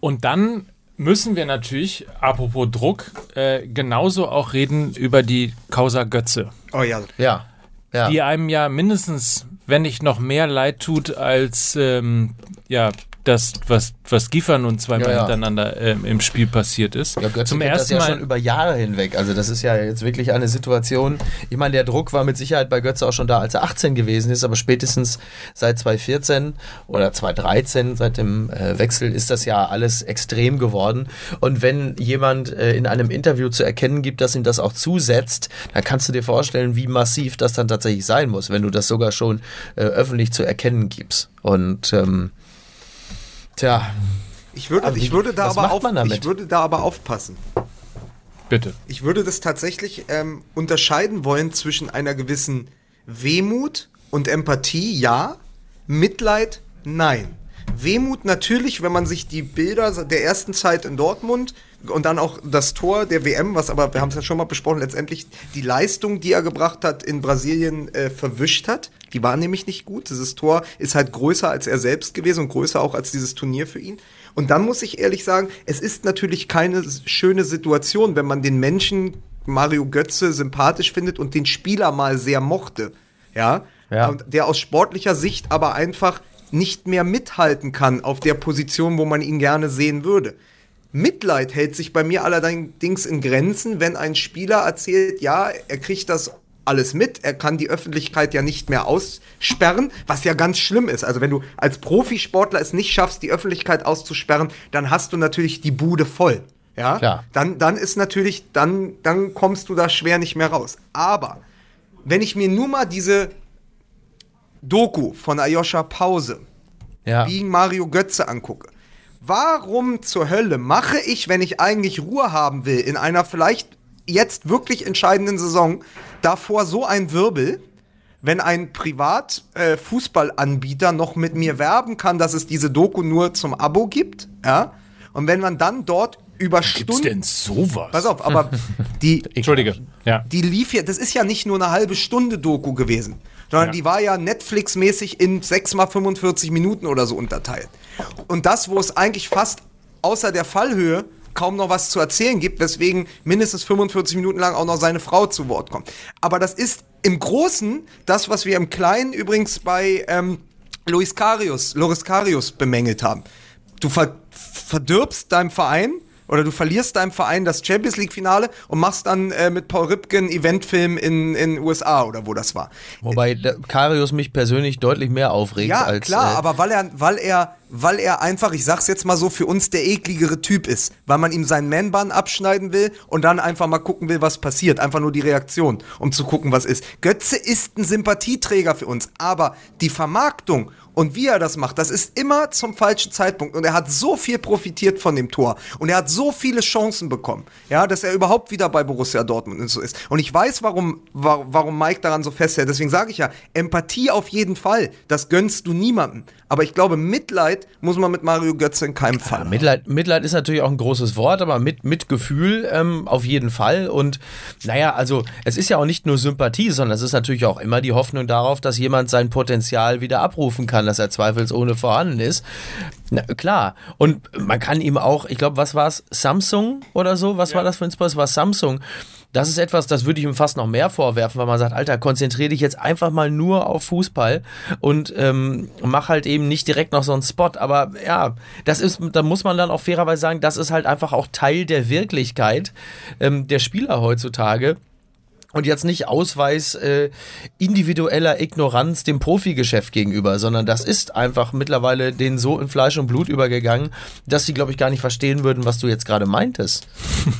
Und dann müssen wir natürlich, apropos Druck, äh, genauso auch reden über die Causa Götze, Oh ja. Ja. Ja. die einem ja mindestens, wenn nicht noch mehr leid tut, als ähm, ja, das, was, was Giefer nun zweimal Ja, ja. hintereinander ähm, im Spiel passiert ist. Ja, Götze Zum kennt das ersten ja Mal. schon über Jahre hinweg. Also das ist ja jetzt wirklich eine Situation. Ich meine, der Druck war mit Sicherheit bei Götze auch schon da, als er 18 gewesen ist, aber spätestens seit 2014 oder 2013, seit dem äh, Wechsel, ist das ja alles extrem geworden. Und wenn jemand äh, in einem Interview zu erkennen gibt, dass ihm das auch zusetzt, dann kannst du dir vorstellen, wie massiv das dann tatsächlich sein muss, wenn du das sogar schon äh, öffentlich zu erkennen gibst. Und ähm, tja, Ich würde, Aber ich würde da aber auf, ich würde da aber aufpassen. Bitte. Ich würde das tatsächlich ähm, unterscheiden wollen zwischen einer gewissen Wehmut und Empathie, ja. Mitleid, nein. Wehmut natürlich, wenn man sich die Bilder der ersten Zeit in Dortmund und dann auch das Tor der WM, was aber, wir haben es ja schon mal besprochen, letztendlich die Leistung, die er gebracht hat in Brasilien, äh, verwischt hat. Die war nämlich nicht gut. Dieses Tor ist halt größer als er selbst gewesen und größer auch als dieses Turnier für ihn. Und dann muss ich ehrlich sagen, es ist natürlich keine schöne Situation, wenn man den Menschen Mario Götze sympathisch findet und den Spieler mal sehr mochte. Ja. Ja. Und der aus sportlicher Sicht aber einfach nicht mehr mithalten kann auf der Position, wo man ihn gerne sehen würde. Mitleid hält sich bei mir allerdings in Grenzen, wenn ein Spieler erzählt, ja, er kriegt das alles mit, er kann die Öffentlichkeit ja nicht mehr aussperren, was ja ganz schlimm ist. Also wenn du als Profisportler es nicht schaffst, die Öffentlichkeit auszusperren, dann hast du natürlich die Bude voll. Ja, Klar. dann, dann ist natürlich, dann, dann kommst du da schwer nicht mehr raus. Aber wenn ich mir nur mal diese Doku von Ayosha Pause ja. wie Mario Götze angucke. Warum zur Hölle mache ich, wenn ich eigentlich Ruhe haben will, in einer vielleicht jetzt wirklich entscheidenden Saison, davor so ein Wirbel, wenn ein Privat-Fußballanbieter noch mit mir werben kann, dass es diese Doku nur zum Abo gibt, ja? Und wenn man dann dort über Gibt's Stunden. denn sowas? Pass auf, aber [LAUGHS] die, Entschuldige. Ja. die lief ja, das ist ja nicht nur eine halbe Stunde Doku gewesen, sondern Ja. die war ja Netflix-mäßig in 6 mal 45 Minuten oder so unterteilt. Und das, wo es eigentlich fast außer der Fallhöhe kaum noch was zu erzählen gibt, weswegen mindestens 45 Minuten lang auch noch seine Frau zu Wort kommt. Aber das ist im Großen das, was wir im Kleinen übrigens bei ähm, Luis Carius, Loris Carius bemängelt haben. Du ver verdirbst deinem Verein oder du verlierst deinem Verein das Champions League Finale und machst dann äh, mit Paul Ripken einen Eventfilm in in USA oder wo das war. Wobei der Karius mich persönlich deutlich mehr aufregt Ja, als. klar, äh, aber weil er, weil er, weil er einfach, ich sag's jetzt mal so, für uns der ekligere Typ ist, weil man ihm seinen Man-Bun abschneiden will und dann einfach mal gucken will, was passiert. Einfach nur die Reaktion, um zu gucken, was ist. Götze ist ein Sympathieträger für uns, aber die Vermarktung und wie er das macht, das ist immer zum falschen Zeitpunkt. Und er hat so viel profitiert von dem Tor. Und er hat so viele Chancen bekommen, ja, dass er überhaupt wieder bei Borussia Dortmund und so ist. Und ich weiß, warum, wa- warum Mike daran so festhält. Deswegen sage ich ja, Empathie auf jeden Fall. Das gönnst du niemandem. Aber ich glaube, Mitleid muss man mit Mario Götze in keinem Fall. haben. Mitleid, Mitleid ist natürlich auch ein großes Wort, aber mit, mit Gefühl ähm, auf jeden Fall. Und naja, also es ist ja auch nicht nur Sympathie, sondern es ist natürlich auch immer die Hoffnung darauf, dass jemand sein Potenzial wieder abrufen kann, dass er zweifelsohne vorhanden ist. Na, klar. Und man kann ihm auch, ich glaube, was war es? Samsung oder so? Was war das für ein Spot? Es war Samsung. Das ist etwas, das würde ich ihm fast noch mehr vorwerfen, weil man sagt, Alter, konzentriere dich jetzt einfach mal nur auf Fußball und ähm, mach halt eben nicht direkt noch so einen Spot. Aber ja, das ist, da muss man dann auch fairerweise sagen, das ist halt einfach auch Teil der Wirklichkeit ähm, der Spieler heutzutage und jetzt nicht Ausweis äh, individueller Ignoranz dem Profigeschäft gegenüber, sondern das ist einfach mittlerweile denen so in Fleisch und Blut übergegangen, dass sie, glaube ich, gar nicht verstehen würden, was du jetzt gerade meintest.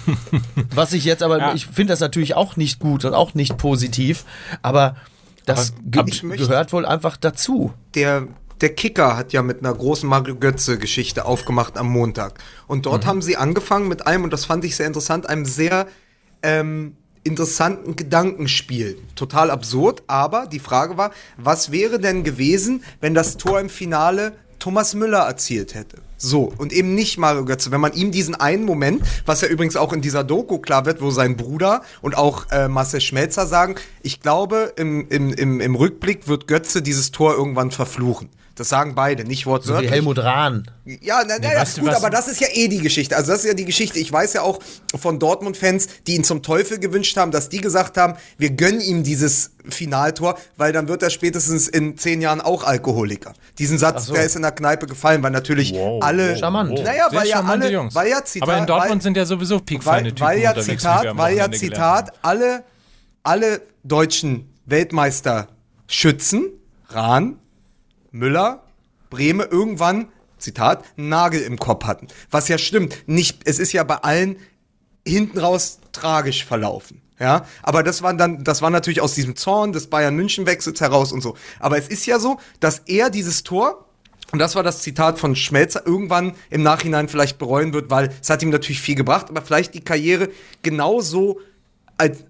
[LAUGHS] was ich jetzt aber, Ja. ich finde das natürlich auch nicht gut und auch nicht positiv, aber das ge ich möchte- gehört wohl einfach dazu. der, der Kicker hat ja mit einer großen Mario Götze-Geschichte aufgemacht am Montag. Und dort haben sie angefangen mit einem, und das fand ich sehr interessant, einem sehr ähm, interessanten Gedankenspiel. Total absurd, aber die Frage war, was wäre denn gewesen, wenn das Tor im Finale Thomas Müller erzielt hätte? So, und eben nicht Mario Götze. Wenn man ihm diesen einen Moment, was ja übrigens auch in dieser Doku klar wird, wo sein Bruder und auch äh, Marcel Schmelzer sagen, ich glaube, im, im, im, im Rückblick wird Götze dieses Tor irgendwann verfluchen. Das sagen beide, nicht So wie wortwörtlich. Helmut Rahn. Ja, na, na, ja, was- gut, was- aber das ist ja eh die Geschichte. Also das ist ja die Geschichte. Ich weiß ja auch von Dortmund-Fans, die ihn zum Teufel gewünscht haben, dass die gesagt haben, wir gönnen ihm dieses Finaltor, weil dann wird er spätestens in zehn Jahren auch Alkoholiker. Diesen Satz, der ist in der Kneipe gefallen, weil natürlich alle, Charmant. naja, Sehr weil ja alle, Jungs. weil ja Zitat, Aber in Dortmund weil, sind ja sowieso piekfeine weil, Typen weil ja Zitat, weil ja. Zitat, alle, alle deutschen Weltmeister Schützen, Rahn, Müller, Breme irgendwann, Zitat, Nagel im Kopf hatten. Was ja stimmt. Nicht, es ist ja bei allen hinten raus tragisch verlaufen. Ja, aber das war dann, das war natürlich aus diesem Zorn des Bayern München Wechsels heraus und so. Aber es ist ja so, dass er dieses Tor und das war das Zitat von Schmelzer, irgendwann im Nachhinein vielleicht bereuen wird, weil es hat ihm natürlich viel gebracht, aber vielleicht die Karriere genauso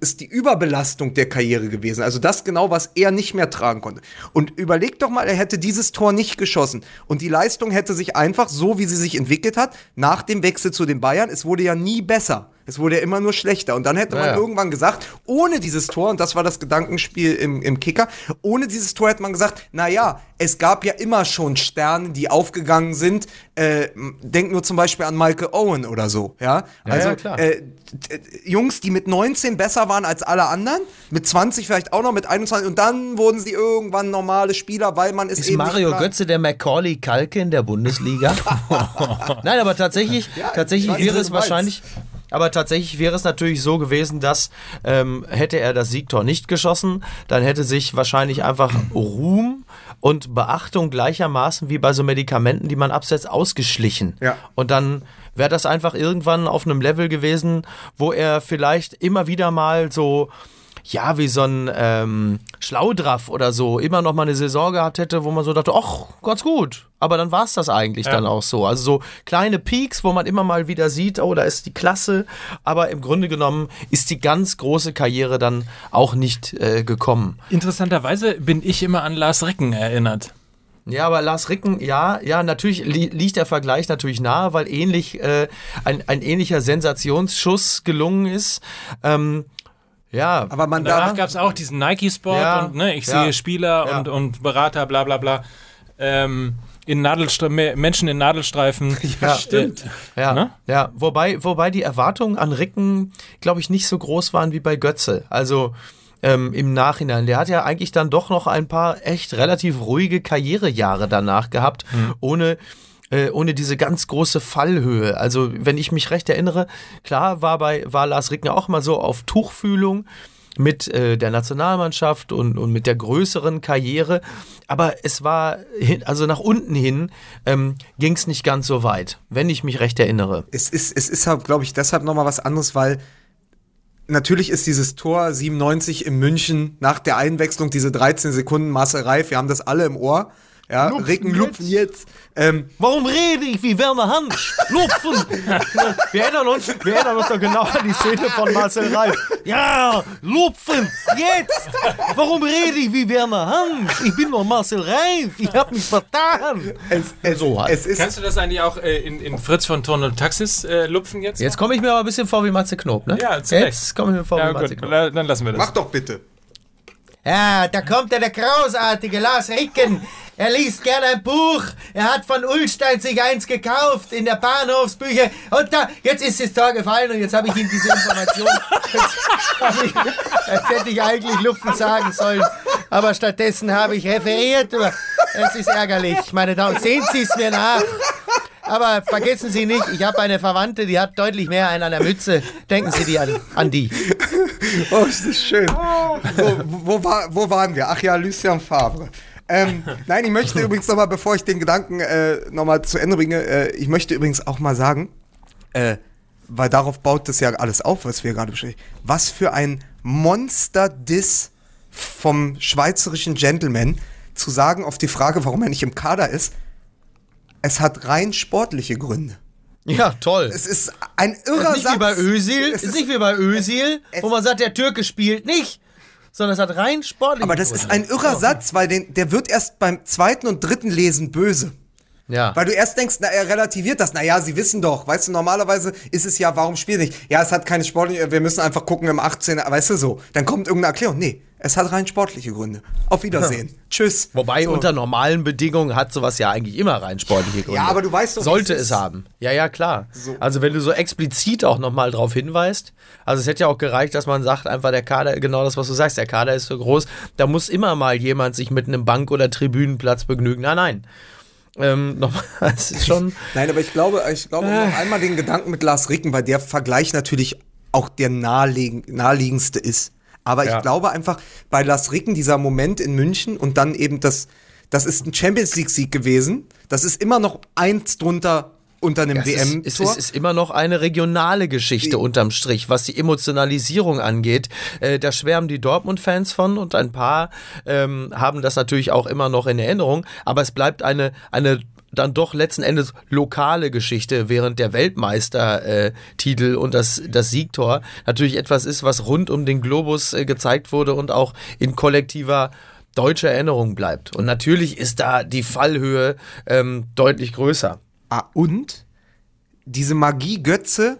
ist die Überbelastung der Karriere gewesen. Also das genau, was er nicht mehr tragen konnte. Und überleg doch mal, er hätte dieses Tor nicht geschossen. Und die Leistung hätte sich einfach so, wie sie sich entwickelt hat, nach dem Wechsel zu den Bayern, es wurde ja nie besser. Es wurde ja immer nur schlechter. Und dann hätte man Ja, irgendwann gesagt, ohne dieses Tor, und das war das Gedankenspiel im, im Kicker, ohne dieses Tor hätte man gesagt, na ja, es gab ja immer schon Sterne, die aufgegangen sind. Äh, denk nur zum Beispiel an Michael Owen oder so. Ja, also ja, klar. Äh, Jungs, die mit 19 besser waren als alle anderen, mit 20 vielleicht auch noch, mit 21 und dann wurden sie irgendwann normale Spieler, weil man es Ist eben Mario Götze der Macaulay Kalke in der Bundesliga? [LAUGHS] Nein, aber tatsächlich, Ja, tatsächlich weiß, wäre es wahrscheinlich. Aber tatsächlich wäre es natürlich so gewesen, dass ähm, hätte er das Siegtor nicht geschossen, dann hätte sich wahrscheinlich einfach Ruhm und Beachtung gleichermaßen wie bei so Medikamenten, die man absetzt, ausgeschlichen. Ja. Und dann wäre das einfach irgendwann auf einem Level gewesen, wo er vielleicht immer wieder mal so ja, wie so ein ähm, Schlaudraff oder so, immer noch mal eine Saison gehabt hätte, wo man so dachte, ach, ganz gut. Aber dann war es das eigentlich dann auch so. Also so kleine Peaks, wo man immer mal wieder sieht, oh, da ist die Klasse. Aber im Grunde genommen ist die ganz große Karriere dann auch nicht äh, gekommen. Interessanterweise bin ich immer an Lars Recken erinnert. Ja, aber Lars Ricken, ja, ja, natürlich li liegt der Vergleich natürlich nahe, weil ähnlich äh, ein, ein ähnlicher Sensationsschuss gelungen ist. Ähm, ja, Aber man Danach darf, gab es auch diesen Nike-Sport Ja, und ne, ich ja, sehe Spieler ja. und, und Berater, bla bla bla. Ähm, in Nadelstre Menschen in Nadelstreifen. [LAUGHS] Ja, stimmt. Ja, Ne? ja. Wobei, wobei die Erwartungen an Ricken, glaube ich, nicht so groß waren wie bei Götze. Also ähm, im Nachhinein. Der hat ja eigentlich dann doch noch ein paar echt relativ ruhige Karrierejahre danach gehabt, ohne äh, ohne diese ganz große Fallhöhe. Also, wenn ich mich recht erinnere, klar war bei war Lars Ricken auch mal so auf Tuchfühlung mit äh, der Nationalmannschaft und, und mit der größeren Karriere. Aber es war, hin, also nach unten hin ähm, ging es nicht ganz so weit, wenn ich mich recht erinnere. es ist, es ist halt, glaube ich, deshalb nochmal was anderes, weil natürlich ist dieses Tor 97 in München nach der Einwechslung, diese 13 Sekunden Marcel Reif, wir haben das alle im Ohr. Ja, Lupfen Ricken lupfen jetzt. Ähm, Warum rede ich wie Werner Hansch? Lupfen! [LAUGHS] wir, erinnern uns, wir erinnern uns doch genau an die Szene von Marcel Reif. Ja, lupfen! Jetzt! Warum rede ich wie Werner Hansch? Ich bin doch Marcel Reif. Ich hab mich vertan. es, es, So halt. es ist, Kannst du das eigentlich auch äh, in, in Fritz von Turn und Taxis äh, lupfen jetzt? Jetzt komme ich mir aber ein bisschen vor wie Matze Knob, ne? Ja, zu. Jetzt komme ich mir vor ja, wie Matze gut, Knob. dann lassen wir das. mach doch bitte. Ja, da kommt ja der großartige Lars Ricken. Er liest gerne ein Buch. Er hat von Ulstein sich eins gekauft in der Bahnhofsbücher. Und da, jetzt ist das Tor gefallen und jetzt habe ich ihm diese Information. Jetzt, hätte ich eigentlich Lupfen sagen sollen. Aber stattdessen habe ich referiert. Es ist ärgerlich, meine Damen. Sehen Sie es mir nach. Aber vergessen Sie nicht, ich habe eine Verwandte, die hat deutlich mehr einen an der Mütze. Denken Sie die an. An die. Oh, ist das schön. So, wo, war, wo waren wir? Ach ja, Lucien Favre. Ähm, nein, ich möchte übrigens nochmal, bevor ich den Gedanken äh, nochmal zu Ende bringe, äh, ich möchte übrigens auch mal sagen, äh, weil darauf baut das ja alles auf, was wir gerade besprechen. Was für ein Monster-Diss vom schweizerischen Gentleman zu sagen auf die Frage, warum er nicht im Kader ist, es hat rein sportliche Gründe. Ja, toll. Es ist ein irrer Es ist nicht wie bei Satz. Özil, Es ist nicht wie bei Özil, es- wo man sagt, der Türke spielt nicht, sondern es hat rein sportlich. Aber das ist ein irrer Satz, weil den, der wird erst beim zweiten und dritten Lesen böse. Ja. Weil du erst denkst, na, er relativiert das. Naja, sie wissen doch. Weißt du, normalerweise ist es ja, warum spielt nicht? Ja, es hat keine sportliche, wir müssen einfach gucken im 18. Weißt du so. Dann kommt irgendeine Erklärung. Nee, es hat rein sportliche Gründe. Auf Wiedersehen. Tschüss. Wobei So. unter normalen Bedingungen hat sowas ja eigentlich immer rein sportliche Gründe. Ja, aber du weißt doch, Sollte es es haben. Ja, ja, klar. Also wenn du so explizit auch nochmal drauf hinweist, also es hätte ja auch gereicht, dass man sagt, einfach der Kader, genau das, was du sagst, der Kader ist so groß, da muss immer mal jemand sich mit einem Bank- oder Tribünenplatz begnügen. Nein, nein. Ähm, [LAUGHS] nochmal, es ist schon. Nein, aber ich glaube, ich glaube Äh. noch einmal den Gedanken mit Lars Ricken, weil der Vergleich natürlich auch der naheliegen, naheliegendste ist. Aber Ja. ich glaube einfach, bei Lars Ricken dieser Moment in München und dann eben das, das ist ein Champions League Sieg gewesen. Das ist immer noch eins drunter unter einem Es ist, WM. es, ist, ist immer noch eine regionale Geschichte unterm Strich, was die Emotionalisierung angeht. Äh, da schwärmen die Dortmund-Fans von und ein paar ähm, haben das natürlich auch immer noch in Erinnerung. Aber es bleibt eine, eine dann doch letzten Endes lokale Geschichte, während der Weltmeistertitel Titel und das, das Siegtor natürlich etwas ist, was rund um den Globus äh, gezeigt wurde und auch in kollektiver deutscher Erinnerung bleibt. Und natürlich ist da die Fallhöhe ähm, deutlich größer. Ah, und diese Magie Götze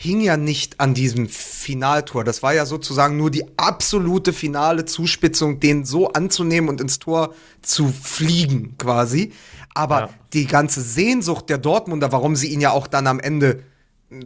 hing ja nicht an diesem Finaltor. Das war ja sozusagen nur die absolute finale Zuspitzung, den so anzunehmen und ins Tor zu fliegen quasi. Aber Ja. die ganze Sehnsucht der Dortmunder, warum sie ihn ja auch dann am Ende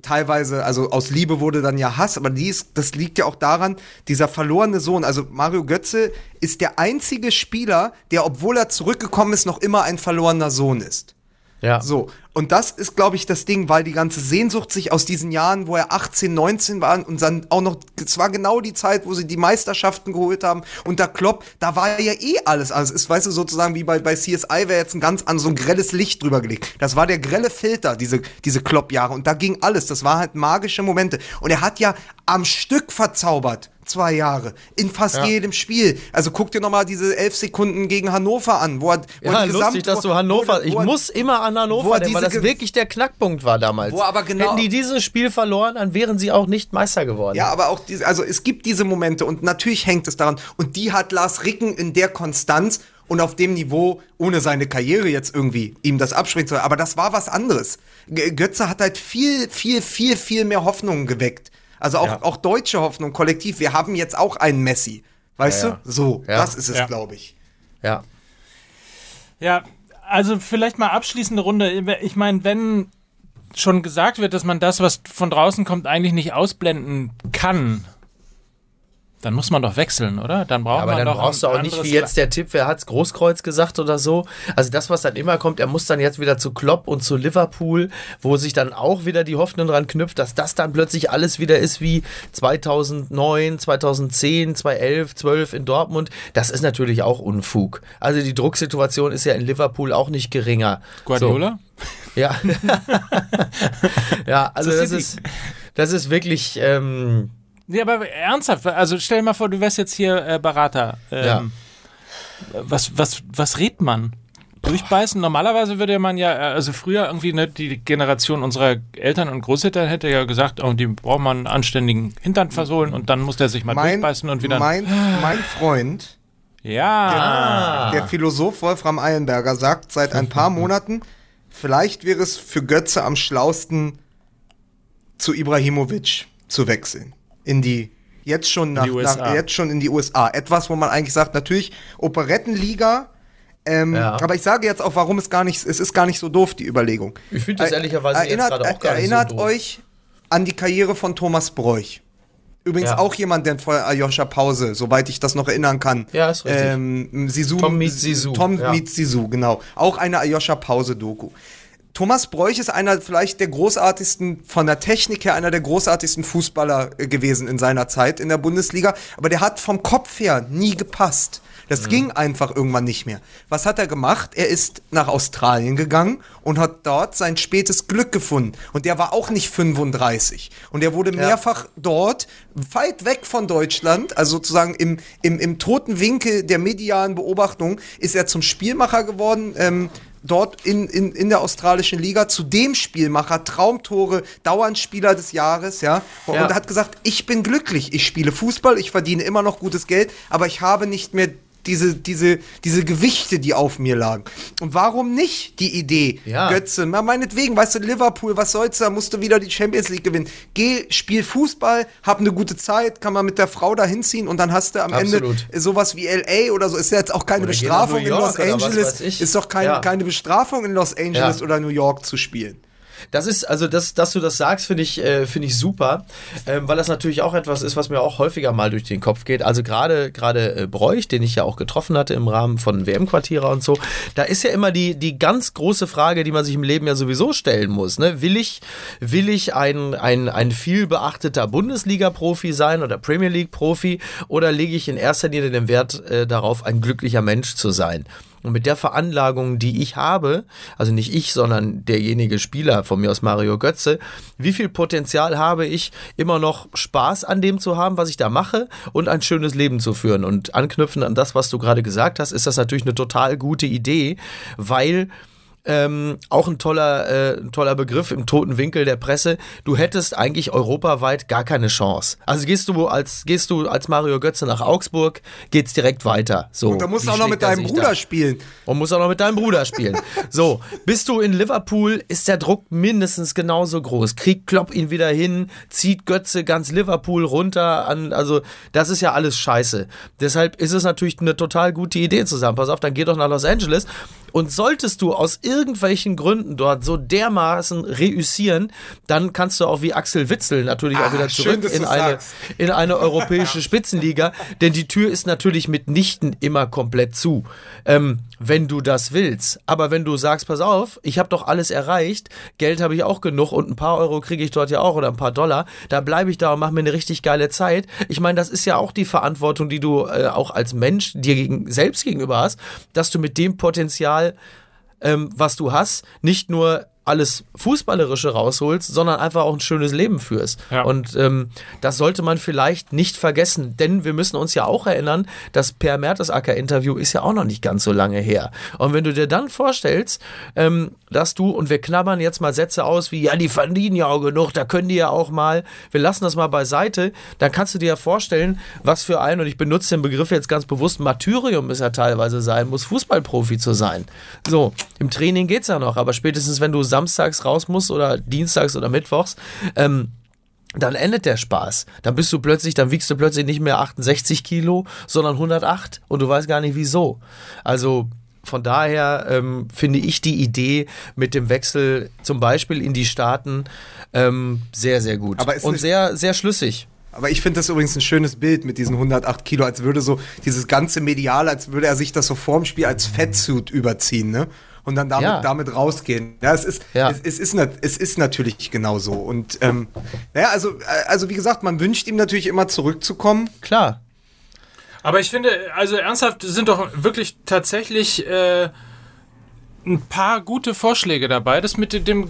teilweise, also aus Liebe wurde dann ja Hass, aber dies, das liegt ja auch daran, dieser verlorene Sohn, also Mario Götze ist der einzige Spieler, der, obwohl er zurückgekommen ist, noch immer ein verlorener Sohn ist. Ja. So, und das ist, glaube ich, das Ding, weil die ganze Sehnsucht sich aus diesen Jahren, wo er 18, 19 war und dann auch noch, es war genau die Zeit, wo sie die Meisterschaften geholt haben unter Klopp, da war ja eh alles. Also es ist, weißt du, sozusagen wie bei, bei CSI wäre jetzt ein ganz an so ein grelles Licht drüber gelegt. Das war der grelle Filter, diese, diese Klopp-Jahre. Und da ging alles. Das waren halt magische Momente. Und er hat ja am Stück verzaubert. Zwei Jahre. In fast Ja. jedem Spiel. Also guck dir nochmal diese elf Sekunden gegen Hannover an, wo er, wo Ja, lustig, dass du Hannover. wo Ich er- muss immer an wo Hannover er denken, weil das wirklich der Knackpunkt war damals. Wo aber genau- Hätten die dieses Spiel verloren, dann wären sie auch nicht Meister geworden. Ja, aber auch diese, also es gibt diese Momente und natürlich hängt es daran. Und die hat Lars Ricken in der Konstanz und auf dem Niveau, ohne seine Karriere jetzt irgendwie ihm das absprechen zu Aber das war was anderes. Götze hat halt viel, viel, viel, viel mehr Hoffnungen geweckt. Also auch, Ja. auch deutsche Hoffnung, kollektiv. Wir haben jetzt auch einen Messi. Weißt Ja, ja. du? So, Ja. das ist es, Ja. glaube ich. ja. Ja, also vielleicht mal abschließende Runde. Ich meine, wenn schon gesagt wird, dass man das, was von draußen kommt, eigentlich nicht ausblenden kann, dann muss man doch wechseln, oder? Dann braucht Aber man dann doch brauchst du auch nicht wie jetzt der Tipp, wer hat's Großkreuz gesagt oder so. Also das, was dann immer kommt, er muss dann jetzt wieder zu Klopp und zu Liverpool, wo sich dann auch wieder die Hoffnung dran knüpft, dass das dann plötzlich alles wieder ist wie 2009, 2010, 2011, 12 in Dortmund. Das ist natürlich auch Unfug. Also die Drucksituation ist ja in Liverpool auch nicht geringer. Guardiola? So, ja. [LAUGHS] ja, also das ist, das ist wirklich, ähm, Ja, aber ernsthaft, also stell dir mal vor, du wärst jetzt hier äh, Berater. Ähm, Ja. was, was, was redet man? Durchbeißen? Normalerweise würde man ja, äh, also früher irgendwie ne, die Generation unserer Eltern und Großeltern hätte ja gesagt, oh, die braucht man einen anständigen Hintern versohlen und dann muss der sich mal durchbeißen und wieder. mein, mein Freund, ja. der Philosoph Wolfram Eilenberger, sagt seit ein paar [LAUGHS] Monaten, vielleicht wäre es für Götze am schlausten, zu Ibrahimovic zu wechseln. In die, jetzt schon nach, nach jetzt schon in die USA. Etwas, wo man eigentlich sagt, natürlich Operettenliga, ähm, Ja. aber ich sage jetzt auch, warum es gar nicht, es ist gar nicht so doof, die Überlegung. Ich finde das Er- ehrlicherweise jetzt erinnert, gerade auch gar nicht so Erinnert doof. euch an die Karriere von Thomas Bräuch. Übrigens Ja. auch jemand, der vor Aljoscha Pause, soweit ich das noch erinnern kann. Ja, ist richtig. Ähm, Sisu, Tom meets Zizou, Tom ja. meets Zizou, genau. Auch eine Aljoscha Pause-Doku. Thomas Bräuch ist einer vielleicht der großartigsten, von der Technik her einer der großartigsten Fußballer äh, gewesen in seiner Zeit in der Bundesliga, aber der hat vom Kopf her nie gepasst. Das mhm. ging einfach irgendwann nicht mehr. Was hat er gemacht? Er ist nach Australien gegangen und hat dort sein spätes Glück gefunden. Und der war auch nicht 35. Und er wurde ja. mehrfach dort, weit weg von Deutschland, also sozusagen im, im, im toten Winkel der medialen Beobachtung, ist er zum Spielmacher geworden. Ähm, dort in, in, in der australischen Liga zu dem Spielmacher, Traumtore, Dauernspieler des Jahres, ja. Und ja. hat gesagt, ich bin glücklich, ich spiele Fußball, ich verdiene immer noch gutes Geld, aber ich habe nicht mehr diese, diese, diese Gewichte, die auf mir lagen. Und warum nicht die Idee, ja. Götze? Na, meinetwegen, weißt du, Liverpool, was soll's da? Musst du wieder die Champions League gewinnen. Geh, spiel Fußball, hab eine gute Zeit, kann man mit der Frau da hinziehen und dann hast du am Absolut. Ende sowas wie LA oder so. Ist ja jetzt auch keine oder Bestrafung in Los Angeles. Ist doch kein, ja. keine Bestrafung in Los Angeles ja. oder New York zu spielen. Das ist, also, das, dass du das sagst, finde ich, äh, finde ich super, ähm, weil das natürlich auch etwas ist, was mir auch häufiger mal durch den Kopf geht. Also gerade, gerade äh, Bräuch, den ich ja auch getroffen hatte im Rahmen von WM-Quartierer und so, da ist ja immer die, die ganz große Frage, die man sich im Leben ja sowieso stellen muss. Ne? Will ich, will ich ein, ein, ein viel beachteter Bundesliga-Profi sein oder Premier League-Profi oder lege ich in erster Linie den Wert äh, darauf, ein glücklicher Mensch zu sein? Und mit der Veranlagung, die ich habe, also nicht ich, sondern derjenige Spieler von mir aus Mario Götze, wie viel Potenzial habe ich, immer noch Spaß an dem zu haben, was ich da mache und ein schönes Leben zu führen. Und anknüpfen an das, was du gerade gesagt hast, ist das natürlich eine total gute Idee, weil ähm, auch ein toller, äh, ein toller Begriff im toten Winkel der Presse. Du hättest eigentlich europaweit gar keine Chance. Also gehst du als, gehst du als Mario Götze nach Augsburg, geht's direkt weiter. So, Und da musst du auch noch mit deinem Bruder da? spielen. Und musst auch noch mit deinem Bruder spielen. so, bist du in Liverpool, ist der Druck mindestens genauso groß. Krieg Klopp ihn wieder hin, zieht Götze ganz Liverpool runter an, also das ist ja alles scheiße. Deshalb ist es natürlich eine total gute Idee zusammen. Pass auf, dann geh doch nach Los Angeles und solltest du aus irgendwelchen Gründen dort so dermaßen reüssieren, dann kannst du auch wie Axel Witzel natürlich ah, auch wieder zurück schön, in, eine, in eine europäische [LAUGHS] Spitzenliga. Denn die Tür ist natürlich mitnichten immer komplett zu. Ähm, wenn du das willst. Aber wenn du sagst, pass auf, ich habe doch alles erreicht, Geld habe ich auch genug und ein paar Euro kriege ich dort ja auch oder ein paar Dollar, da bleibe ich da und mache mir eine richtig geile Zeit. Ich meine, das ist ja auch die Verantwortung, die du äh, auch als Mensch dir gegen, selbst gegenüber hast, dass du mit dem Potenzial ähm, was du hast, nicht nur alles Fußballerische rausholst, sondern einfach auch ein schönes Leben führst. Ja. Und ähm, das sollte man vielleicht nicht vergessen, denn wir müssen uns ja auch erinnern, das Per Mertesacker-Interview ist ja auch noch nicht ganz so lange her. Und wenn du dir dann vorstellst, ähm, dass du, und wir knabbern jetzt mal Sätze aus wie, ja, die verdienen ja auch genug, da können die ja auch mal, wir lassen das mal beiseite, dann kannst du dir ja vorstellen, was für ein, und ich benutze den Begriff jetzt ganz bewusst, Martyrium ist ja teilweise sein muss, Fußballprofi zu sein. So, im Training geht's ja noch, aber spätestens wenn du samstags raus musst oder dienstags oder mittwochs, ähm, dann endet der Spaß. Dann bist du plötzlich, dann wiegst du plötzlich nicht mehr 68 Kilo, sondern 108 und du weißt gar nicht wieso. Also von daher ähm, finde ich die Idee mit dem Wechsel zum Beispiel in die Staaten ähm, sehr, sehr gut und sehr, sehr schlüssig. Aber ich finde das übrigens ein schönes Bild mit diesen 108 Kilo, als würde so dieses ganze Medial, als würde er sich das so vorm Spiel als Fettsuit überziehen, ne? Und dann damit, ja. damit rausgehen. Ja, es ist, ja. Es, es, ist, es ist natürlich genau so. Und ähm, naja, also, also wie gesagt, man wünscht ihm natürlich immer zurückzukommen. Klar. Aber ich finde, also ernsthaft sind doch wirklich tatsächlich äh, ein paar gute Vorschläge dabei. Das mit dem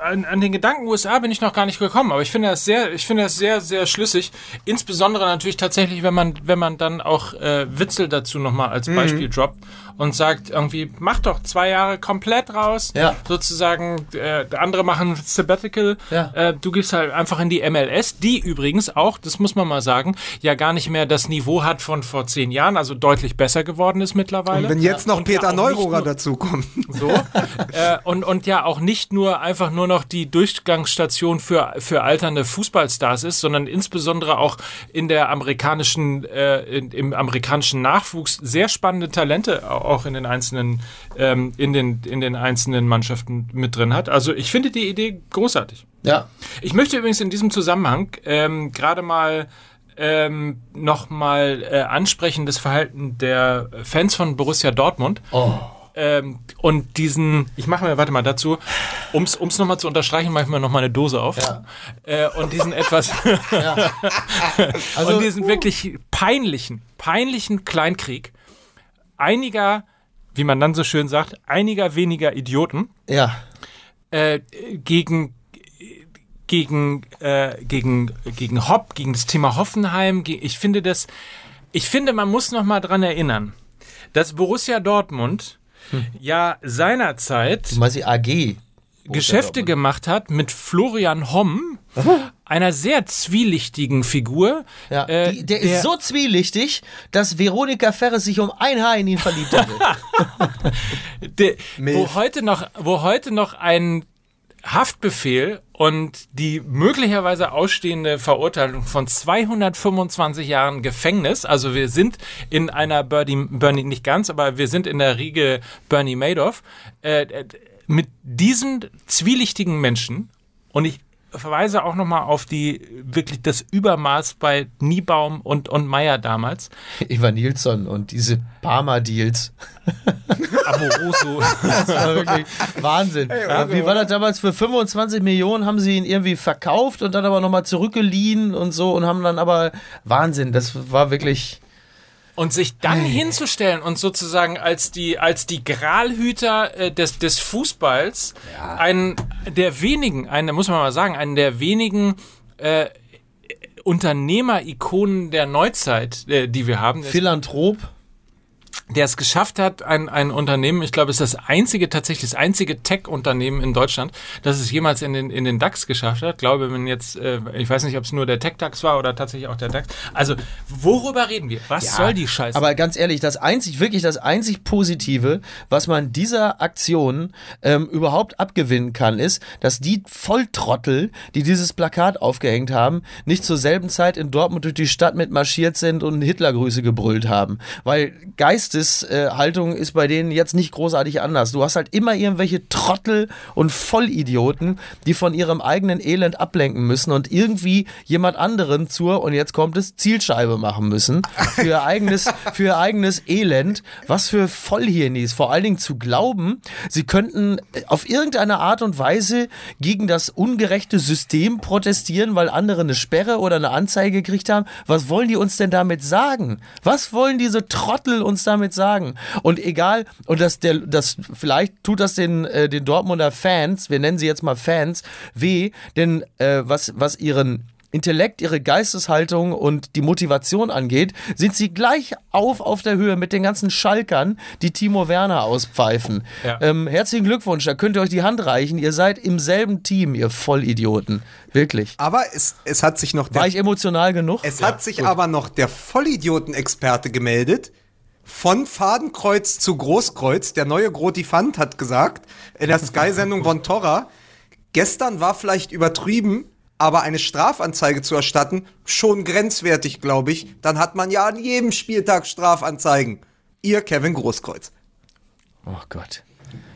an, an, den Gedanken USA bin ich noch gar nicht gekommen, aber ich finde das sehr, ich finde das sehr, sehr schlüssig. Insbesondere natürlich tatsächlich, wenn man, wenn man dann auch äh, Witzel dazu nochmal als mhm. Beispiel mhm. droppt und sagt irgendwie, mach doch zwei Jahre komplett raus. Ja. Sozusagen, äh, andere machen Sabbatical. Ja. Äh, du gehst halt einfach in die MLS, die übrigens auch, das muss man mal sagen, ja gar nicht mehr das Niveau hat von vor zehn Jahren, also deutlich besser geworden ist mittlerweile. Und wenn jetzt noch und Peter ja Neururer dazu kommt. [LAUGHS] So. äh, und, und ja auch nicht nur einfach nur noch die Durchgangsstation für, für alternde Fußballstars ist, sondern insbesondere auch in der amerikanischen, äh, in, im amerikanischen Nachwuchs sehr spannende Talente auch in den einzelnen, ähm, in, den, in den einzelnen Mannschaften mit drin hat. Also ich finde die Idee großartig. Ja. Ich möchte übrigens in diesem Zusammenhang ähm, gerade mal ähm, nochmal äh, ansprechen das Verhalten der Fans von Borussia Dortmund. Oh. Ähm, und diesen, ich mache mir, warte mal dazu, um es nochmal zu unterstreichen, mache ich mir nochmal eine Dose auf. Ja. Äh, und diesen etwas, [LAUGHS] [LAUGHS] Also, und diesen wirklich peinlichen, peinlichen Kleinkrieg einiger, wie man dann so schön sagt, einiger weniger Idioten ja. äh, gegen gegen äh, gegen gegen Hopp, gegen das Thema Hoffenheim. Ich finde das, ich finde, man muss noch mal dran erinnern, dass Borussia Dortmund ja seinerzeit die AG. Geschäfte Dortmund. gemacht hat mit Florian Homm, einer sehr zwielichtigen Figur. Ja, äh, die, der, ist so zwielichtig, dass Veronika Ferres sich um ein Haar in ihn verliebt [LAUGHS] der, wo heute noch, wo heute noch ein Haftbefehl und die möglicherweise ausstehende Verurteilung von 225 Jahren Gefängnis, also wir sind in einer Bernie, Bernie nicht ganz, aber wir sind in der Riege Bernie Madoff, äh, mit diesen zwielichtigen Menschen und ich verweise auch nochmal auf die wirklich das Übermaß bei Niebaum und, und Meyer damals. Eva Nilsson und diese Parma-Deals. [LAUGHS] Amoroso. Das war wirklich Wahnsinn. Ja, wie war das damals? Für 25 Millionen haben sie ihn irgendwie verkauft und dann aber nochmal zurückgeliehen und so und haben dann aber Wahnsinn. Das war wirklich. Und sich dann hinzustellen und sozusagen als die, als die Gralhüter äh, des, des Fußballs einen der wenigen, einen, muss man mal sagen, einen der wenigen äh, Unternehmer-Ikonen der Neuzeit, äh, die wir haben, Philanthrop. Der es geschafft hat, ein, ein Unternehmen, ich glaube, es ist das einzige, tatsächlich das einzige Tech-Unternehmen in Deutschland, das es jemals in den, in den DAX geschafft hat. Ich glaube, wenn jetzt, äh, ich weiß nicht, ob es nur der Tech-DAX war oder tatsächlich auch der DAX. Also, worüber reden wir? Was soll die Scheiße? Aber ganz ehrlich, das einzig, wirklich das einzig Positive, was man dieser Aktion ähm, überhaupt abgewinnen kann, ist, dass die Volltrottel, die dieses Plakat aufgehängt haben, nicht zur selben Zeit in Dortmund durch die Stadt mitmarschiert sind und Hitlergrüße gebrüllt haben. Weil Geisteshaltung ist bei denen jetzt nicht großartig anders. Du hast halt immer irgendwelche Trottel und Vollidioten, die von ihrem eigenen Elend ablenken müssen und irgendwie jemand anderen zur, und jetzt kommt es, Zielscheibe machen müssen. Für ihr eigenes, [LAUGHS] für ihr eigenes Elend. Was für Vollhirnis. Vor allen Dingen zu glauben, sie könnten auf irgendeine Art und Weise gegen das ungerechte System protestieren, weil andere eine Sperre oder eine Anzeige gekriegt haben. Was wollen die uns denn damit sagen? Was wollen diese Trottel uns damit sagen? Und egal, und das, der, das, vielleicht tut das den, äh, den Dortmunder Fans, wir nennen sie jetzt mal Fans, weh, denn äh, was, was ihren Intellekt, ihre Geisteshaltung und die Motivation angeht, sind sie gleich auf auf der Höhe mit den ganzen Schalkern, die Timo Werner auspfeifen. Ja. Ähm, herzlichen Glückwunsch, da könnt ihr euch die Hand reichen. Ihr seid im selben Team, ihr Vollidioten. Wirklich. Aber es, es hat sich noch der, War ich emotional genug? es hat sich aber noch der Vollidioten-Experte gemeldet. Von Fadenkreuz zu Großkreuz. Der neue Grotifant hat gesagt, in der Sky-Sendung [LAUGHS] von Torra, gestern war vielleicht übertrieben, aber eine Strafanzeige zu erstatten, schon grenzwertig, glaube ich. Dann hat man ja an jedem Spieltag Strafanzeigen. Ihr Kevin Großkreuz. Oh Gott.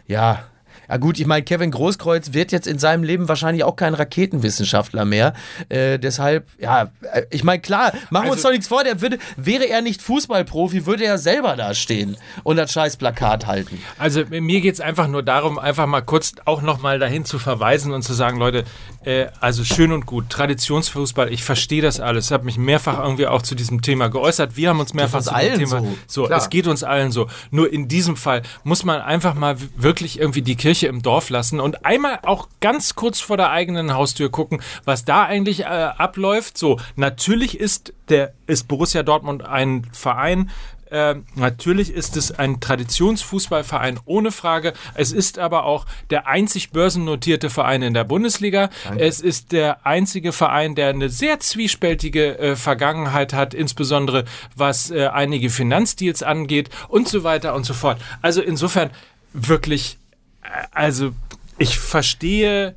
Ja. Ja gut, ich meine, Kevin Großkreuz wird jetzt in seinem Leben wahrscheinlich auch kein Raketenwissenschaftler mehr. Äh, deshalb, ja, äh, ich meine, klar, machen wir uns Also- doch nichts vor, der würde, wäre er nicht Fußballprofi, würde er selber da stehen und das scheiß Plakat halten. Also mir geht es einfach nur darum, einfach mal kurz auch nochmal dahin zu verweisen und zu sagen, Leute, äh, also schön und gut, Traditionsfußball, ich verstehe das alles. Ich habe mich mehrfach irgendwie auch zu diesem Thema geäußert. Wir haben uns mehrfach zu dem Thema. so. So, es geht uns allen so. Nur in diesem Fall muss man einfach mal wirklich irgendwie die Kirche im Dorf lassen und einmal auch ganz kurz vor der eigenen Haustür gucken, was da eigentlich äh, abläuft. So, natürlich ist der ist Borussia Dortmund ein Verein, ähm, natürlich ist es ein Traditionsfußballverein ohne Frage. Es ist aber auch der einzig börsennotierte Verein in der Bundesliga. Es ist der einzige Verein, der eine sehr zwiespältige äh, Vergangenheit hat, insbesondere was äh, einige Finanzdeals angeht und so weiter und so fort. Also insofern wirklich, äh, also ich verstehe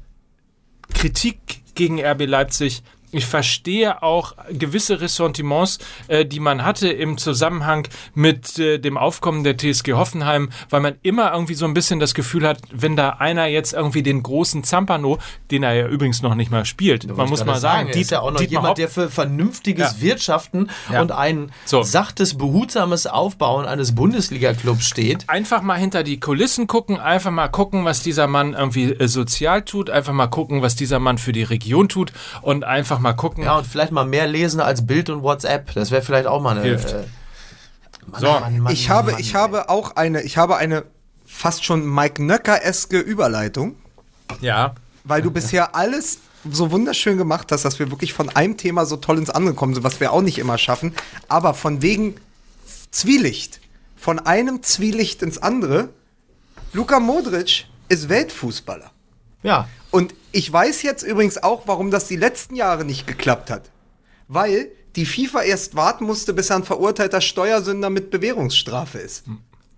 Kritik gegen RB Leipzig ich verstehe auch gewisse Ressentiments, äh, die man hatte im Zusammenhang mit äh, dem Aufkommen der TSG Hoffenheim, weil man immer irgendwie so ein bisschen das Gefühl hat, wenn da einer jetzt irgendwie den großen Zampano, den er ja übrigens noch nicht mal spielt, man muss mal sagen, die ist ja auch noch Dietmar jemand, Hopp- der für vernünftiges Ja. Wirtschaften Ja. und ein So. sachtes, behutsames Aufbauen eines Bundesliga-Clubs steht. einfach mal hinter die Kulissen gucken, einfach mal gucken, was dieser Mann irgendwie äh, sozial tut, einfach mal gucken, was dieser Mann für die Region tut und einfach mal gucken. Ja, und vielleicht mal mehr lesen als Bild und WhatsApp. Das wäre vielleicht auch mal eine. Hilft. Äh, Mann, So. Mann, Mann, Ich habe, Mann, ich habe auch eine, ich habe eine fast schon Mike Nöcker-eske Überleitung, Ja. weil du bisher alles so wunderschön gemacht hast, dass wir wirklich von einem Thema so toll ins andere kommen sind, was wir auch nicht immer schaffen. Aber von wegen Zwielicht, von einem Zwielicht ins andere, Luka Modric ist Weltfußballer. Ja. Und ich weiß jetzt übrigens auch, warum das die letzten Jahre nicht geklappt hat. Weil die FIFA erst warten musste, bis er ein verurteilter Steuersünder mit Bewährungsstrafe ist.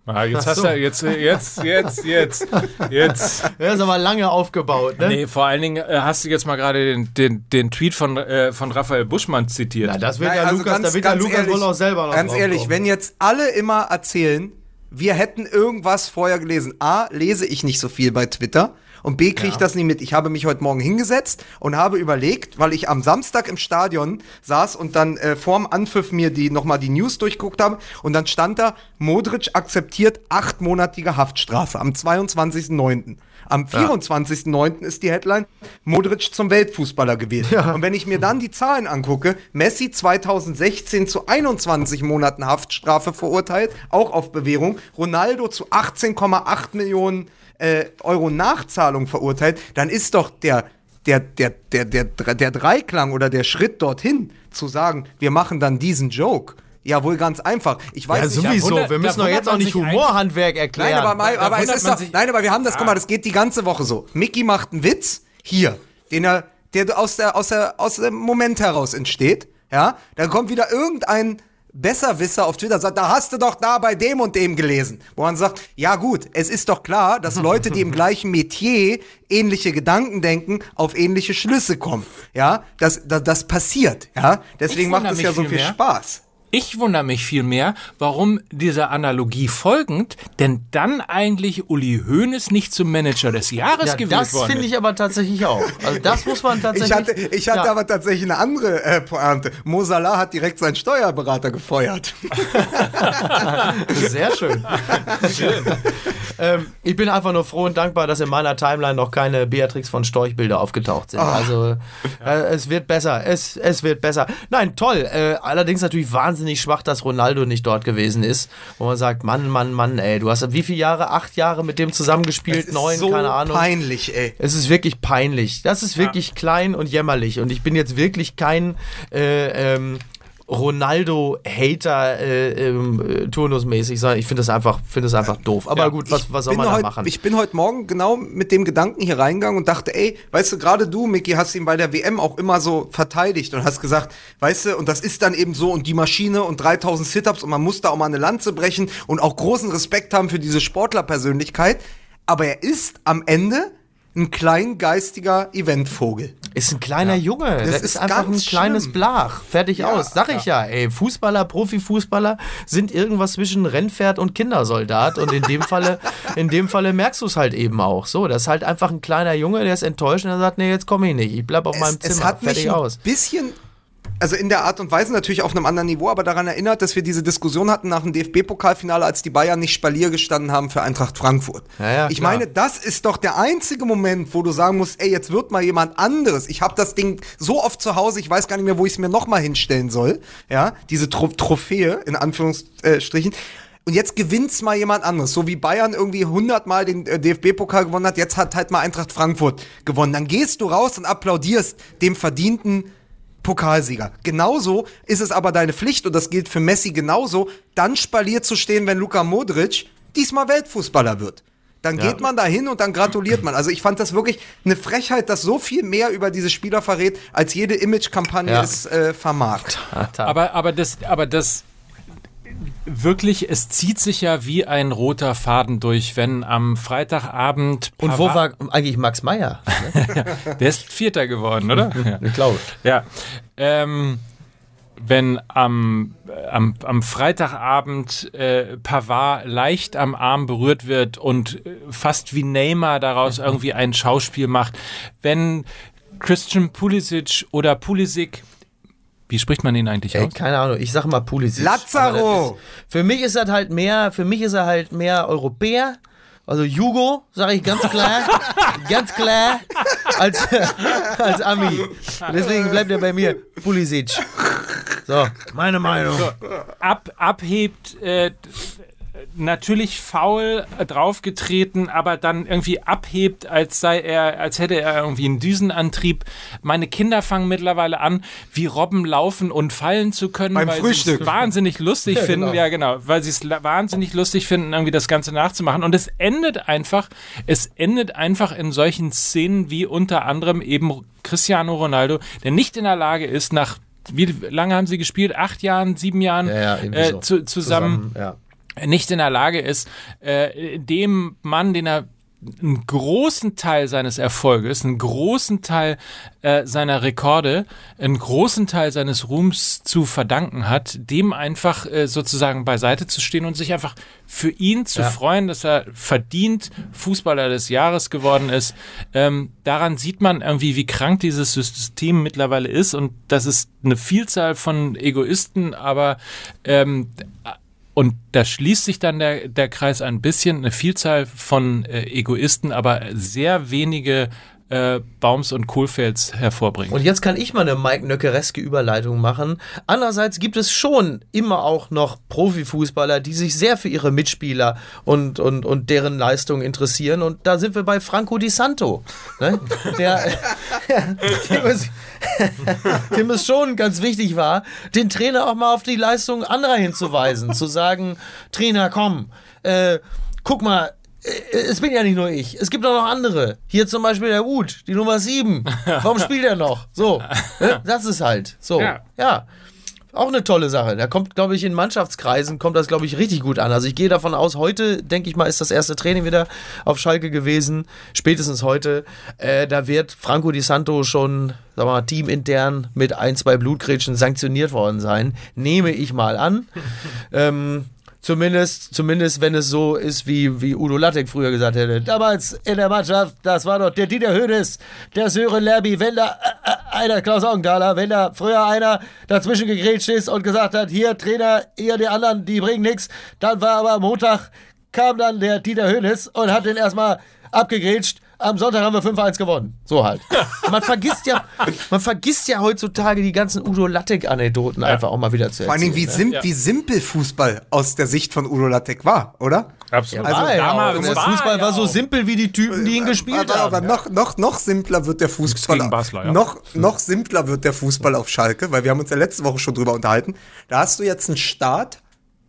Ah, jetzt Ach hast so. du, jetzt, äh, jetzt, jetzt, jetzt, jetzt. [LAUGHS] Der ist aber lange aufgebaut, ne? Nee, vor allen Dingen äh, hast du jetzt mal gerade den, den, den Tweet von, äh, von Raphael Buschmann zitiert. Na, das wird Nein, ja also Lukas, ganz- da wird ja Lukas ehrlich, wohl auch selber noch Ganz drauf ehrlich, kommen. wenn jetzt alle immer erzählen, wir hätten irgendwas vorher gelesen. A, lese ich nicht so viel bei Twitter. Und B, kriege ich das nicht mit. Ich habe mich heute Morgen hingesetzt und habe überlegt, weil ich am Samstag im Stadion saß und dann äh, vorm Anpfiff mir die nochmal die News durchguckt habe. Und dann stand da, Modric akzeptiert achtmonatige Haftstrafe am 22.09. Am 24.09. ist die Headline, Modric zum Weltfußballer gewählt. Und wenn ich mir dann die Zahlen angucke, Messi 2016 zu 21 Monaten Haftstrafe verurteilt, auch auf Bewährung, Ronaldo zu 18,8 Millionen äh, Euro Nachzahlung verurteilt, dann ist doch der, der, der, der, der, der Dreiklang oder der Schritt dorthin zu sagen, wir machen dann diesen Joke. Ja, wohl ganz einfach. Ich weiß Ja, nicht, sowieso. wundert- wir müssen doch jetzt auch nicht Humorhandwerk erklären. Nein, aber, mal, aber es ist doch, nein, aber wir haben das, guck mal, das geht die ganze Woche so. Mickey macht einen Witz, hier, den er, der aus der, aus der, aus dem Moment heraus entsteht, ja, dann kommt wieder irgendein Besserwisser auf Twitter sagt, da hast du doch da bei dem und dem gelesen. Wo man sagt, ja gut, es ist doch klar, dass Leute, die im [LAUGHS] gleichen Metier ähnliche Gedanken denken, auf ähnliche Schlüsse kommen. Ja, das, das, das passiert, ja. Deswegen macht es ja so viel viel mehr. Spaß. Ich wundere mich vielmehr, warum dieser Analogie folgend, denn dann eigentlich Uli Hoeneß nicht zum Manager des Jahres ja, gewählt das worden finde ist. ich aber tatsächlich auch. Also das muss man [LAUGHS] tatsächlich. Ich hatte, ich hatte ja. aber tatsächlich eine andere äh, Pointe. Mo Salah hat direkt seinen Steuerberater gefeuert. [LAUGHS] Sehr schön. ähm, ich bin einfach nur froh und dankbar, dass in meiner Timeline noch keine Beatrix von Storch Bilder aufgetaucht sind. Also äh, es wird besser. Es, es wird besser. Nein, toll. Äh, allerdings natürlich wahnsinnig schwach, dass Ronaldo nicht dort gewesen ist. Wo man sagt, Mann, Mann, Mann, ey, du hast wie viele Jahre? Acht Jahre mit dem zusammengespielt? Neun, so keine Ahnung. peinlich, ey. Es ist wirklich peinlich. Das ist wirklich klein und jämmerlich. Und ich bin jetzt wirklich kein äh, ähm, Ronaldo-Hater äh, ähm, äh, turnusmäßig, sondern ich finde das einfach, finde das einfach doof. Aber gut, was, was soll man da machen? Ich bin heute Morgen genau mit dem Gedanken hier reingegangen und dachte, ey, weißt du, gerade du, Micky, hast ihn bei der WM auch immer so verteidigt und hast gesagt, weißt du, und das ist dann eben so und die Maschine und 3000 Sit-Ups und man muss da auch mal eine Lanze brechen und auch großen Respekt haben für diese Sportlerpersönlichkeit. Aber er ist am Ende ein kleingeistiger Eventvogel. ist ein kleiner Junge. Das, Das ist, ist einfach ein kleines schlimm. Blach. Fertig Ja, aus. Sag ich ja. ey. Fußballer, Profifußballer sind irgendwas zwischen Rennpferd und Kindersoldat. Und in dem Falle, [LAUGHS] in dem Falle merkst du es halt eben auch. So, das ist halt einfach ein kleiner Junge, der ist enttäuscht und der sagt, nee, jetzt komme ich nicht. Ich bleib auf meinem es, Zimmer. es hat Fertig mich ein aus. bisschen, also in der Art und Weise natürlich auf einem anderen Niveau, aber daran erinnert, dass wir diese Diskussion hatten nach dem DFB-Pokalfinale, als die Bayern nicht Spalier gestanden haben für Eintracht Frankfurt. Ja, ja, ich klar. meine, das ist doch der einzige Moment, wo du sagen musst, ey, jetzt wird mal jemand anderes. Ich habe das Ding so oft zu Hause, ich weiß gar nicht mehr, wo ich es mir nochmal hinstellen soll. Ja, diese Tro Trophäe, in Anführungsstrichen. Und jetzt gewinnt's mal jemand anderes. So wie Bayern irgendwie 100 Mal den äh, DFB-Pokal gewonnen hat, jetzt hat halt mal Eintracht Frankfurt gewonnen. Dann gehst du raus und applaudierst dem verdienten Pokalsieger. Genauso ist es aber deine Pflicht, und das gilt für Messi genauso, dann spaliert zu stehen, wenn Luka Modric diesmal Weltfußballer wird. Dann geht man da hin und dann gratuliert man. Also ich fand das wirklich eine Frechheit, das so viel mehr über diese Spieler verrät, als jede Image-Kampagne Ja. es äh, vermag. Aber, aber das, aber das, wirklich, es zieht sich ja wie ein roter Faden durch, wenn am Freitagabend. Und wo war eigentlich Max Meyer? [LAUGHS] Ne? Der ist Vierter geworden, oder? [LAUGHS] ja. Ich glaube. Ja. Ähm, wenn am, am, am Freitagabend äh, Pavard leicht am Arm berührt wird und äh, fast wie Neymar daraus irgendwie ein Schauspiel macht, wenn Christian Pulisic oder Pulisic wie spricht man ihn eigentlich Ey, aus? Keine Ahnung, ich sag mal Pulisic. Lazaro! für mich ist er halt mehr, für mich ist er halt mehr Europäer. Also Jugo, sage ich ganz klar, [LAUGHS] ganz klar, als, [LAUGHS] als Ami. Deswegen bleibt er bei mir Pulisic. So, meine Meinung. So, ab, abhebt äh, natürlich faul draufgetreten, aber dann irgendwie abhebt, als sei er, als hätte er irgendwie einen Düsenantrieb. Meine Kinder fangen mittlerweile an, wie Robben laufen und fallen zu können, Beim weil sie es [LAUGHS] wahnsinnig lustig ja, finden. Genau. Ja, genau, weil sie es wahnsinnig lustig finden, irgendwie das Ganze nachzumachen. Und es endet einfach, es endet einfach in solchen Szenen wie unter anderem eben Cristiano Ronaldo, der nicht in der Lage ist, nach wie lange haben sie gespielt? Acht Jahren, sieben Jahren ja, ja, äh, so. zu, zusammen, zusammen ja nicht in der Lage ist, äh, dem Mann, den er einen großen Teil seines Erfolges, einen großen Teil äh, seiner Rekorde, einen großen Teil seines Ruhms zu verdanken hat, dem einfach äh, sozusagen beiseite zu stehen und sich einfach für ihn zu ja. freuen, dass er verdient Fußballer des Jahres geworden ist. Ähm, daran sieht man irgendwie, wie krank dieses System mittlerweile ist und das ist eine Vielzahl von Egoisten, aber ähm, und da schließt sich dann der, der Kreis ein bisschen, eine Vielzahl von äh, Egoisten, aber sehr wenige äh, Baums und Kohlfelds hervorbringen. Und jetzt kann ich mal eine Mike Nöckereske Überleitung machen. Andererseits gibt es schon immer auch noch Profifußballer, die sich sehr für ihre Mitspieler und, und, und deren Leistung interessieren. Und da sind wir bei Franco Di Santo. Ne? [LAUGHS] Der, [LAUGHS] dem, es, [LAUGHS] dem es schon ganz wichtig war, den Trainer auch mal auf die Leistung anderer hinzuweisen. zu sagen, Trainer, komm, äh, guck mal, es bin ja nicht nur ich. Es gibt auch noch andere. Hier zum Beispiel der Wut, die Nummer 7. Warum spielt er noch? So. Ne? Das ist halt. So. Ja. ja. Auch eine tolle Sache. Da kommt, glaube ich, in Mannschaftskreisen kommt das, glaube ich, richtig gut an. Also ich gehe davon aus, heute, denke ich mal, ist das erste Training wieder auf Schalke gewesen. Spätestens heute. Äh, da wird Franco Di Santo schon, sagen wir mal, teamintern mit ein, zwei Blutgrätschen sanktioniert worden sein. Nehme ich mal an. [LAUGHS] ähm, Zumindest, zumindest wenn es so ist, wie, wie Udo Lattek früher gesagt hätte. Damals in der Mannschaft, das war doch der Dieter Hönes, der Sören Lerby, wenn da äh, äh einer, Klaus Augenthaler, wenn da früher einer dazwischen gegrätscht ist und gesagt hat, hier Trainer, ihr die anderen, die bringen nichts, dann war aber am Montag, kam dann der Dieter Hönes und hat den erstmal abgegrätscht am Sonntag haben wir 5-1 gewonnen. So halt. Man vergisst ja, man vergisst ja heutzutage die ganzen Udo Lattek-Anekdoten ja. einfach auch mal wieder zu erzählen. Vor allem, wie, ne? sim ja. wie simpel Fußball aus der Sicht von Udo Lattek war, oder? Absolut. Also ja, damals der Fußball war so simpel wie die Typen, die ihn gespielt aber, haben. Aber noch, noch, noch simpler wird der Fußball. Basler, noch, noch simpler wird der Fußball auf Schalke, weil wir haben uns ja letzte Woche schon drüber unterhalten. Da hast du jetzt einen Start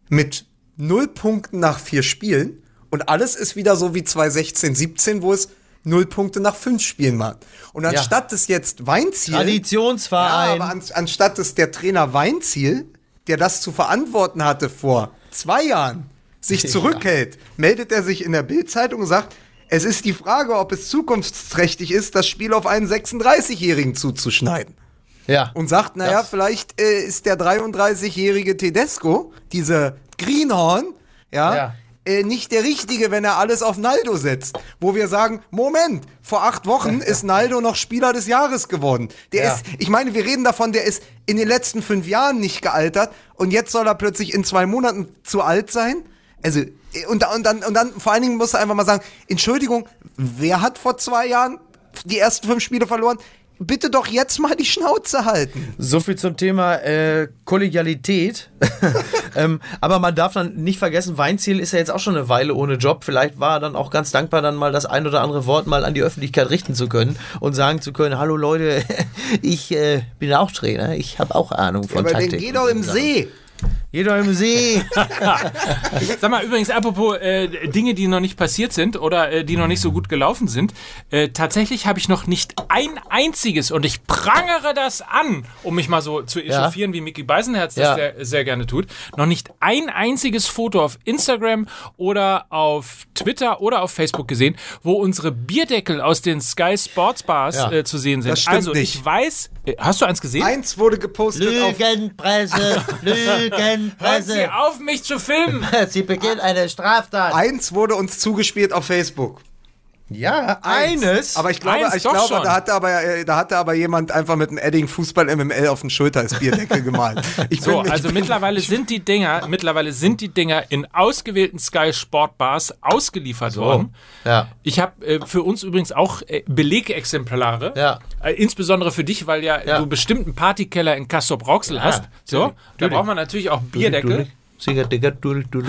mit null Punkten nach vier Spielen und alles ist wieder so wie 2016, 17, wo es null Punkte nach fünf Spielen machen. Und anstatt ja. des jetzt Weinziel. Traditionsverein. Ja, aber an, anstatt des der Trainer Weinziel, der das zu verantworten hatte vor zwei Jahren, sich zurückhält, meldet er sich in der Bildzeitung und sagt, es ist die Frage, ob es zukunftsträchtig ist, das Spiel auf einen 36-Jährigen zuzuschneiden. Ja. Und sagt, naja, vielleicht äh, ist der 33-jährige Tedesco, diese Greenhorn, ja, ja äh, nicht der Richtige, wenn er alles auf Naldo setzt. Wo wir sagen, Moment, vor acht Wochen [LAUGHS] ist Naldo noch Spieler des Jahres geworden. Der ja. ist, ich meine, wir reden davon, der ist in den letzten fünf Jahren nicht gealtert und jetzt soll er plötzlich in zwei Monaten zu alt sein. Also, und, und, dann, und dann vor allen Dingen muss er einfach mal sagen, Entschuldigung, wer hat vor zwei Jahren die ersten fünf Spiele verloren? Bitte doch jetzt mal die Schnauze halten. So viel zum Thema äh, Kollegialität. [LAUGHS] ähm, aber man darf dann nicht vergessen, Weinziel ist ja jetzt auch schon eine Weile ohne Job. Vielleicht war er dann auch ganz dankbar, dann mal das ein oder andere Wort mal an die Öffentlichkeit richten zu können und sagen zu können, hallo Leute, [LAUGHS] ich äh, bin auch Trainer, ich habe auch Ahnung von ja, aber Taktik. Den geh doch im See. Geh doch im See. Sag mal, übrigens, apropos äh, Dinge, die noch nicht passiert sind oder äh, die noch nicht so gut gelaufen sind. Äh, tatsächlich habe ich noch nicht ein einziges, und ich prangere das an, um mich mal so zu echauffieren, wie Mickey Beisenherz das Ja. sehr, sehr gerne tut, noch nicht ein einziges Foto auf Instagram oder auf Twitter oder auf Facebook gesehen, wo unsere Bierdeckel aus den Sky Sports Bars Ja. äh, zu sehen sind. Das stimmt also, ich nicht. weiß, äh, hast du eins gesehen? Eins wurde gepostet auf Lügenpresse, [LAUGHS] Hören Sie auf, mich zu filmen! [LAUGHS] Sie beginnt eine Straftat. Eins wurde uns zugespielt auf Facebook. Ja, eines. Aber ich glaube, Eins ich glaube schon. da, hatte aber, äh, da hatte aber jemand einfach mit einem Edding Fußball MML auf den Schulter als Bierdeckel [LAUGHS] gemalt. Ich So, bin- also bin- mittlerweile sind die Dinger, mittlerweile sind die Dinger in ausgewählten Sky Sport Bars ausgeliefert worden. Ja. Ich habe äh, für uns übrigens auch äh, Belegexemplare. Ja. Äh, insbesondere für dich, weil ja, Ja. du bestimmt einen Partykeller in Castrop Rauxel hast. So, da braucht man natürlich auch Bierdeckel. Sicher, Digga, du, du,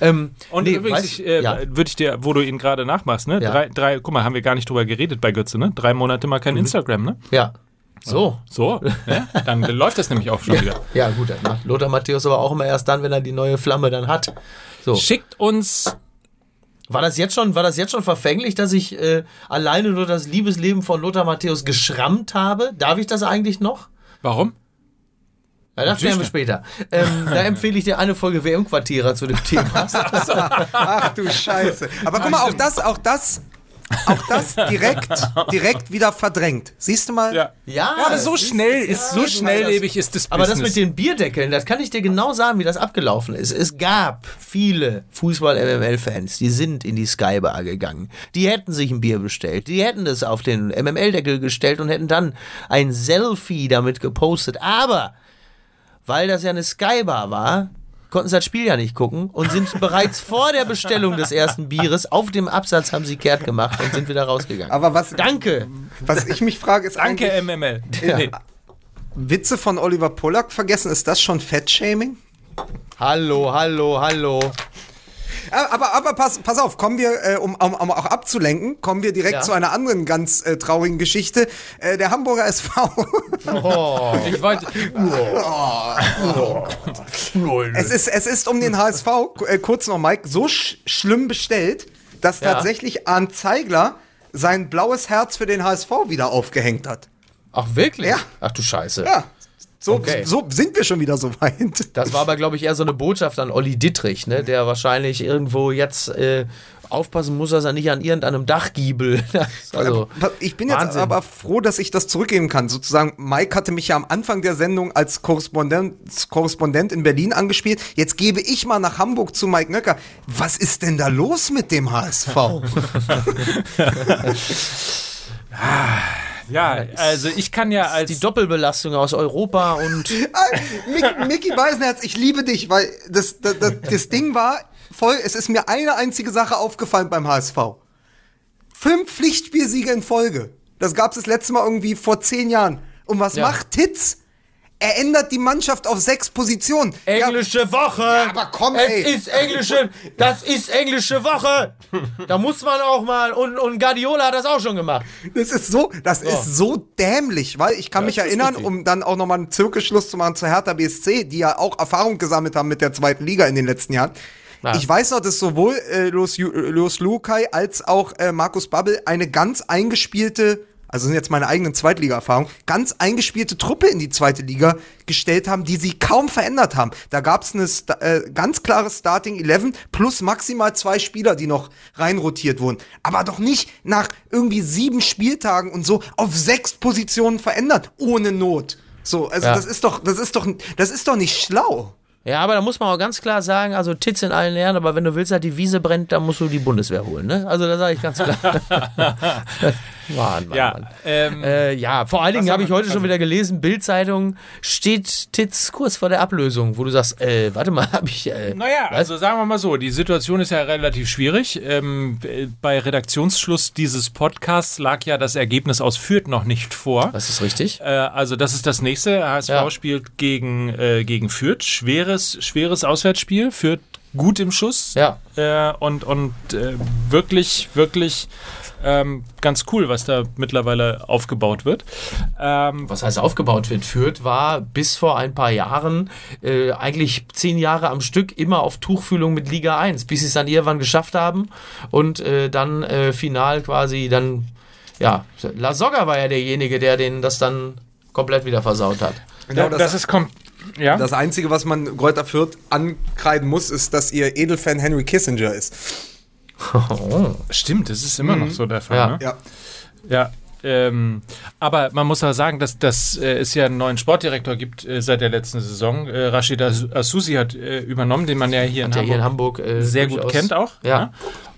ähm, Und nee, übrigens, weißt- ich, äh, ja. würde ich dir, wo du ihn gerade nachmachst, ne? Ja. Drei, drei, guck mal, haben wir gar nicht drüber geredet bei Götze, ne? Drei Monate mal kein Mhm. Instagram, ne? ja. So. So, ne? dann [LAUGHS] läuft das nämlich auch schon wieder. Ja, gut, das macht Lothar Matthäus aber auch immer erst dann, wenn er die neue Flamme dann hat. So. Schickt uns War das jetzt schon, war das jetzt schon verfänglich, dass ich äh, alleine nur das Liebesleben von Lothar Matthäus geschrammt habe? Darf ich das eigentlich noch? Warum? Ja, das klären wir später. Ähm, da [LAUGHS] empfehle ich dir eine Folge WM-Quartierer zu dem Thema. Ach du Scheiße. Aber guck mal, auch das, auch das, auch das direkt, direkt wieder verdrängt. Siehst du mal? Ja. Ja, Ja, aber so das ist- schnell ist, so Ja, schnelllebig ist das Aber das Business. mit den Bierdeckeln, das kann ich dir genau sagen, wie das abgelaufen ist. Es gab viele Fußball-MML-Fans, die sind in die Skybar gegangen. Die hätten sich ein Bier bestellt. Die hätten es auf den MML-Deckel gestellt und hätten dann ein Selfie damit gepostet. Aber weil das ja eine Skybar war, konnten sie das Spiel ja nicht gucken und sind [LAUGHS] bereits vor der Bestellung des ersten Bieres auf dem Absatz haben sie kehrt gemacht und sind wieder rausgegangen. Aber was, Danke. was ich mich frage, ist Danke, MML. Nee. Witze von Oliver Pollack vergessen, ist das schon Fettshaming? Hallo, hallo, hallo. Ah, Aber, aber pass, pass auf, kommen wir, äh, um, um, um auch abzulenken, kommen wir direkt Ja. zu einer anderen ganz äh, traurigen Geschichte. Äh, der Hamburger SV. [LAUGHS] Ich wollte. es, ist, es ist um den HSV, äh, kurz noch Mike, so sch schlimm bestellt, dass Ja. tatsächlich Arndt Zeigler sein blaues Herz für den HSV wieder aufgehängt hat. Ach, wirklich? Ja. Ach du Scheiße. Ja, so, Okay. so sind wir schon wieder so weit. Das war aber, glaube ich, eher so eine Botschaft an Olli Dittrich, ne? der wahrscheinlich irgendwo jetzt äh, aufpassen muss, dass er nicht an irgendeinem Dachgiebel. [LAUGHS] also, Ich bin jetzt Wahnsinn. aber froh, dass ich das zurückgeben kann. Sozusagen, Mike hatte mich ja am Anfang der Sendung als Korrespondent, Korrespondent in Berlin angespielt. Jetzt gebe ich mal nach Hamburg zu Mike Nöcker. Was ist denn da los mit dem HSV? [LAUGHS] [LAUGHS] Ja, also ich kann ja als. die Doppelbelastung aus Europa und [LAUGHS] Ah, Mick, Mickey Beisenherz, ich liebe dich, weil das, das, das, das Ding war voll, es ist mir eine einzige Sache aufgefallen beim HSV. Fünf Pflichtspielsiege in Folge. Das gab es das letzte Mal irgendwie vor zehn Jahren. Und was Ja. macht Titz? Er ändert die Mannschaft auf sechs Positionen. englische Woche. aber komm, es ey. ist englische, das ist englische Woche. Da muss man auch mal und, und Guardiola hat das auch schon gemacht. Das ist so, das ist so dämlich, weil ich kann mich das ist erinnern, um dann auch nochmal einen Zirkelschluss zu machen zu Hertha BSC, die ja auch Erfahrung gesammelt haben mit der zweiten Liga in den letzten Jahren. Ja. Ich weiß noch, dass sowohl äh, Los, äh, Los Lukai als auch äh, Markus Babbel eine ganz eingespielte, also sind jetzt meine eigenen Zweitliga-Erfahrungen, ganz eingespielte Truppe in die zweite Liga gestellt haben, die sie kaum verändert haben. Da gab es eine äh, ganz klare Starting 11 plus maximal zwei Spieler, die noch reinrotiert wurden. Aber doch nicht nach irgendwie sieben Spieltagen und so auf sechs Positionen verändert, ohne Not. So, also Ja. das ist doch, das ist doch, das ist doch nicht schlau. Ja, aber da muss man auch ganz klar sagen, also Titz in allen Ehren, aber wenn du willst, dass die Wiese brennt, dann musst du die Bundeswehr holen, ne? Also da sage ich ganz klar. [LAUGHS] Mann, Mann, ja, Mann. ähm, Äh, ja, vor allen Dingen habe ich heute schon wieder gelesen, Bild-Zeitung steht Titz kurz vor der Ablösung, wo du sagst, äh, warte mal, [LAUGHS] habe ich. Äh, Naja, was? also sagen wir mal so, die Situation ist ja relativ schwierig. Ähm, äh, bei Redaktionsschluss dieses Podcasts lag ja das Ergebnis aus Fürth noch nicht vor. Das ist richtig. Äh, also das ist das nächste. HSV Ja. spielt gegen, äh, gegen Fürth. Schweres, schweres Auswärtsspiel. Fürth gut im Schuss. Ja. Äh, und und äh, wirklich, wirklich ähm, ganz cool, was da mittlerweile aufgebaut wird. Ähm, was heißt aufgebaut wird. Fürth war bis vor ein paar Jahren äh, eigentlich zehn Jahre am Stück immer auf Tuchfühlung mit Liga 1, bis sie es dann irgendwann geschafft haben und äh, dann äh, final quasi dann, ja, La Soga war ja derjenige, der den das dann komplett wieder versaut hat. Genau, das, das ist kom ja? das Einzige, was man Kräuter Fürth ankreiden muss, ist, dass ihr Edelfan Henry Kissinger ist. [LAUGHS] Stimmt, das ist immer noch so der Fall. Ja. Ne? Ja. Ja. Ähm, aber man muss ja sagen, dass, dass äh, es ja einen neuen Sportdirektor gibt äh, seit der letzten Saison. Äh, Rashid As- Asusi hat äh, übernommen, den man ja hier, in, Hamburg hier in Hamburg äh, sehr gut durchaus- kennt auch. Ja. ne?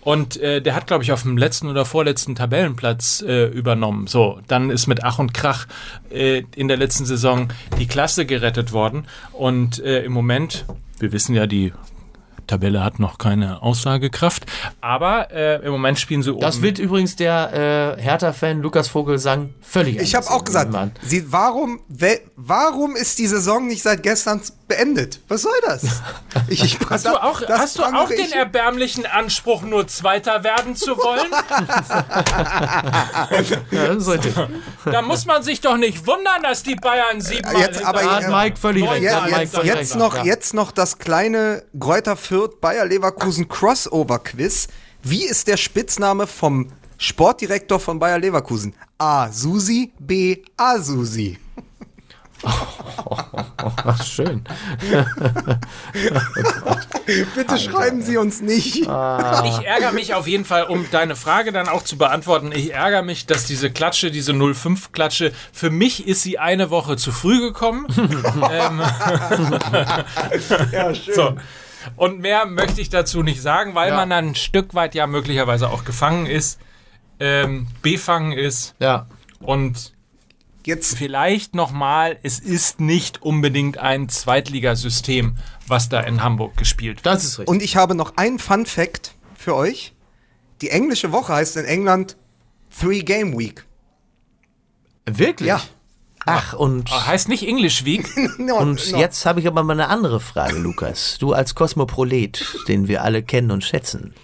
Und äh, der hat, glaube ich, auf dem letzten oder vorletzten Tabellenplatz äh, übernommen. So, dann ist mit Ach und Krach in der letzten Saison die Klasse gerettet worden. Und im Moment, wir wissen ja, die Tabelle hat noch keine Aussagekraft, aber äh, im Moment spielen sie oben. Das wird übrigens der äh, Hertha-Fan Lukas Vogelsang völlig Ich habe auch gesagt, sie, warum, warum ist die Saison nicht seit gestern beendet? Was soll das? [LAUGHS] Ich, ich, Hast du auch, hast du auch den erbärmlichen Anspruch, nur Zweiter werden zu wollen? [LAUGHS] Ja, das da muss man sich doch nicht wundern, dass die Bayern siebenmal Jetzt aber- hat Ja, Mike völlig recht. Ja, Da hat Mike jetzt, völlig jetzt, recht. noch, jetzt noch das kleine Gräuter Fürth Bayer Leverkusen Crossover Quiz. Wie ist der Spitzname vom Sportdirektor von Bayer Leverkusen? A. Susi, B. A. Susi. Ach, schön. [LAUGHS] Bitte schreiben Sie uns nicht. Ich ärgere mich auf jeden Fall, um deine Frage dann auch zu beantworten. Ich ärgere mich, dass diese Klatsche, diese 05-Klatsche, für mich ist sie eine Woche zu früh gekommen. [LAUGHS] ähm, Ja, schön. so. Und mehr möchte ich dazu nicht sagen, weil Ja. man dann ein Stück weit ja möglicherweise auch gefangen ist, ähm, befangen ist Ja. und Jetzt vielleicht nochmal, es ist nicht unbedingt ein Zweitligasystem, was da in Hamburg gespielt wird. Das ist richtig. Und ich habe noch einen Fun Fact für euch. Die englische Woche heißt in England Three Game Week. Wirklich? Ja. Ach, und, Heißt nicht English Week. [LAUGHS] No, und no. jetzt habe ich aber mal eine andere Frage, Lukas. Du als Kosmoprolet, den wir alle kennen und schätzen.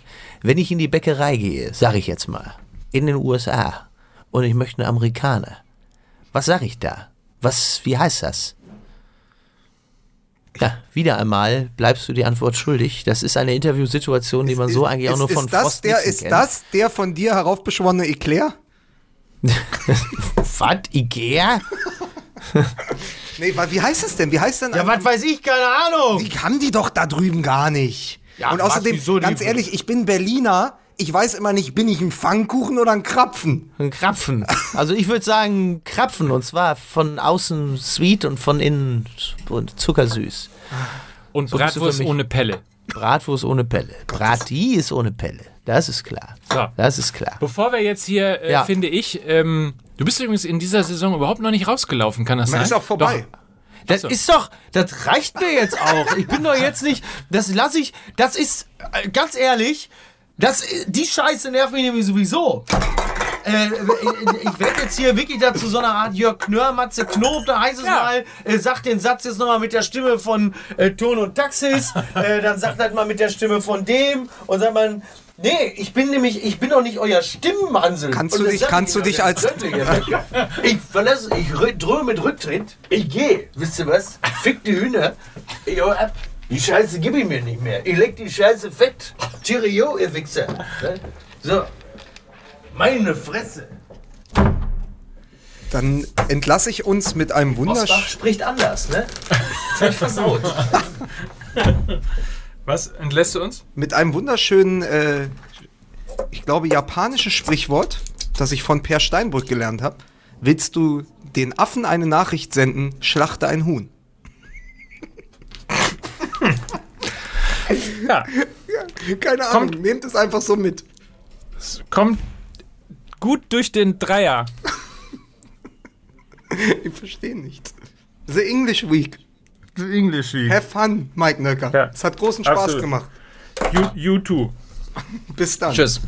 Wenn ich in die Bäckerei gehe, sage ich jetzt mal, in den USA, und ich möchte einen Amerikaner, was sage ich da? Was, wie heißt das? Ja, wieder einmal bleibst du die Antwort schuldig. Das ist eine Interviewsituation, die man so eigentlich auch nur von ist das Frost der, Ist kennt. das der von dir heraufbeschworene Eclair? [LAUGHS] Was? Ikea? [LAUGHS] Nee, wie heißt es denn? Wie heißt denn Ja, was weiß ich, keine Ahnung. Die haben die doch da drüben gar nicht. Ja, und was, außerdem, wieso die- ganz ehrlich, ich bin Berliner. Ich weiß immer nicht, bin ich ein Pfannkuchen oder ein Krapfen? Ein Krapfen. Also ich würde sagen Krapfen und zwar von außen sweet und von innen zuckersüß. Und So Bratwurst ohne Pelle. Bratwurst ohne Pelle. Brati ist ohne Pelle. Das ist klar. So. Das ist klar. Bevor wir jetzt hier, äh, Ja. finde ich, ähm, du bist übrigens in dieser Saison überhaupt noch nicht rausgelaufen, kann das Man sein? ist auch vorbei. Das so. ist doch, das reicht mir jetzt auch. Ich bin doch jetzt nicht, das lasse ich, das ist, äh, ganz ehrlich, das, äh, die Scheiße nervt mich nämlich sowieso. Äh, ich werde jetzt hier wirklich dazu so eine Art Jörg Knör, Matze Knob, da heißt es Ja. mal, äh, sagt den Satz jetzt nochmal mit der Stimme von äh, Ton und Taxis, äh, dann sagt das mal mit der Stimme von dem und sagt man, nee, ich bin nämlich, ich bin doch nicht euer Stimmenhansel. Kannst du dich- kannst ich du dich als-. Ich verlasse, ich drohe mit Rücktritt. Ich gehe. Wisst ihr was? Fick die Hühner. Ich hau ab. Die Scheiße gebe ich mir nicht mehr. Ich leg die Scheiße fett. Cheerio, ihr Wichser. Ne? So. Meine Fresse. Dann entlasse ich uns mit einem wunderschönen. spricht anders, ne? Das hab ich versaut. [LAUGHS] Was? Entlässt du uns? mit einem wunderschönen, äh, ich glaube, japanischen Sprichwort, das ich von Per Steinbrück gelernt habe. Willst du den Affen eine Nachricht senden, schlachte ein Huhn. Ja. Keine Ahnung, nehmt es einfach so mit. Kommt gut durch den Dreier. [LAUGHS] Ich verstehe nichts. The English Week. English Week. Have fun, Mike Nöcker. Ja. Es hat großen Spaß Absolut. gemacht. You, you too. Bis dann. Tschüss.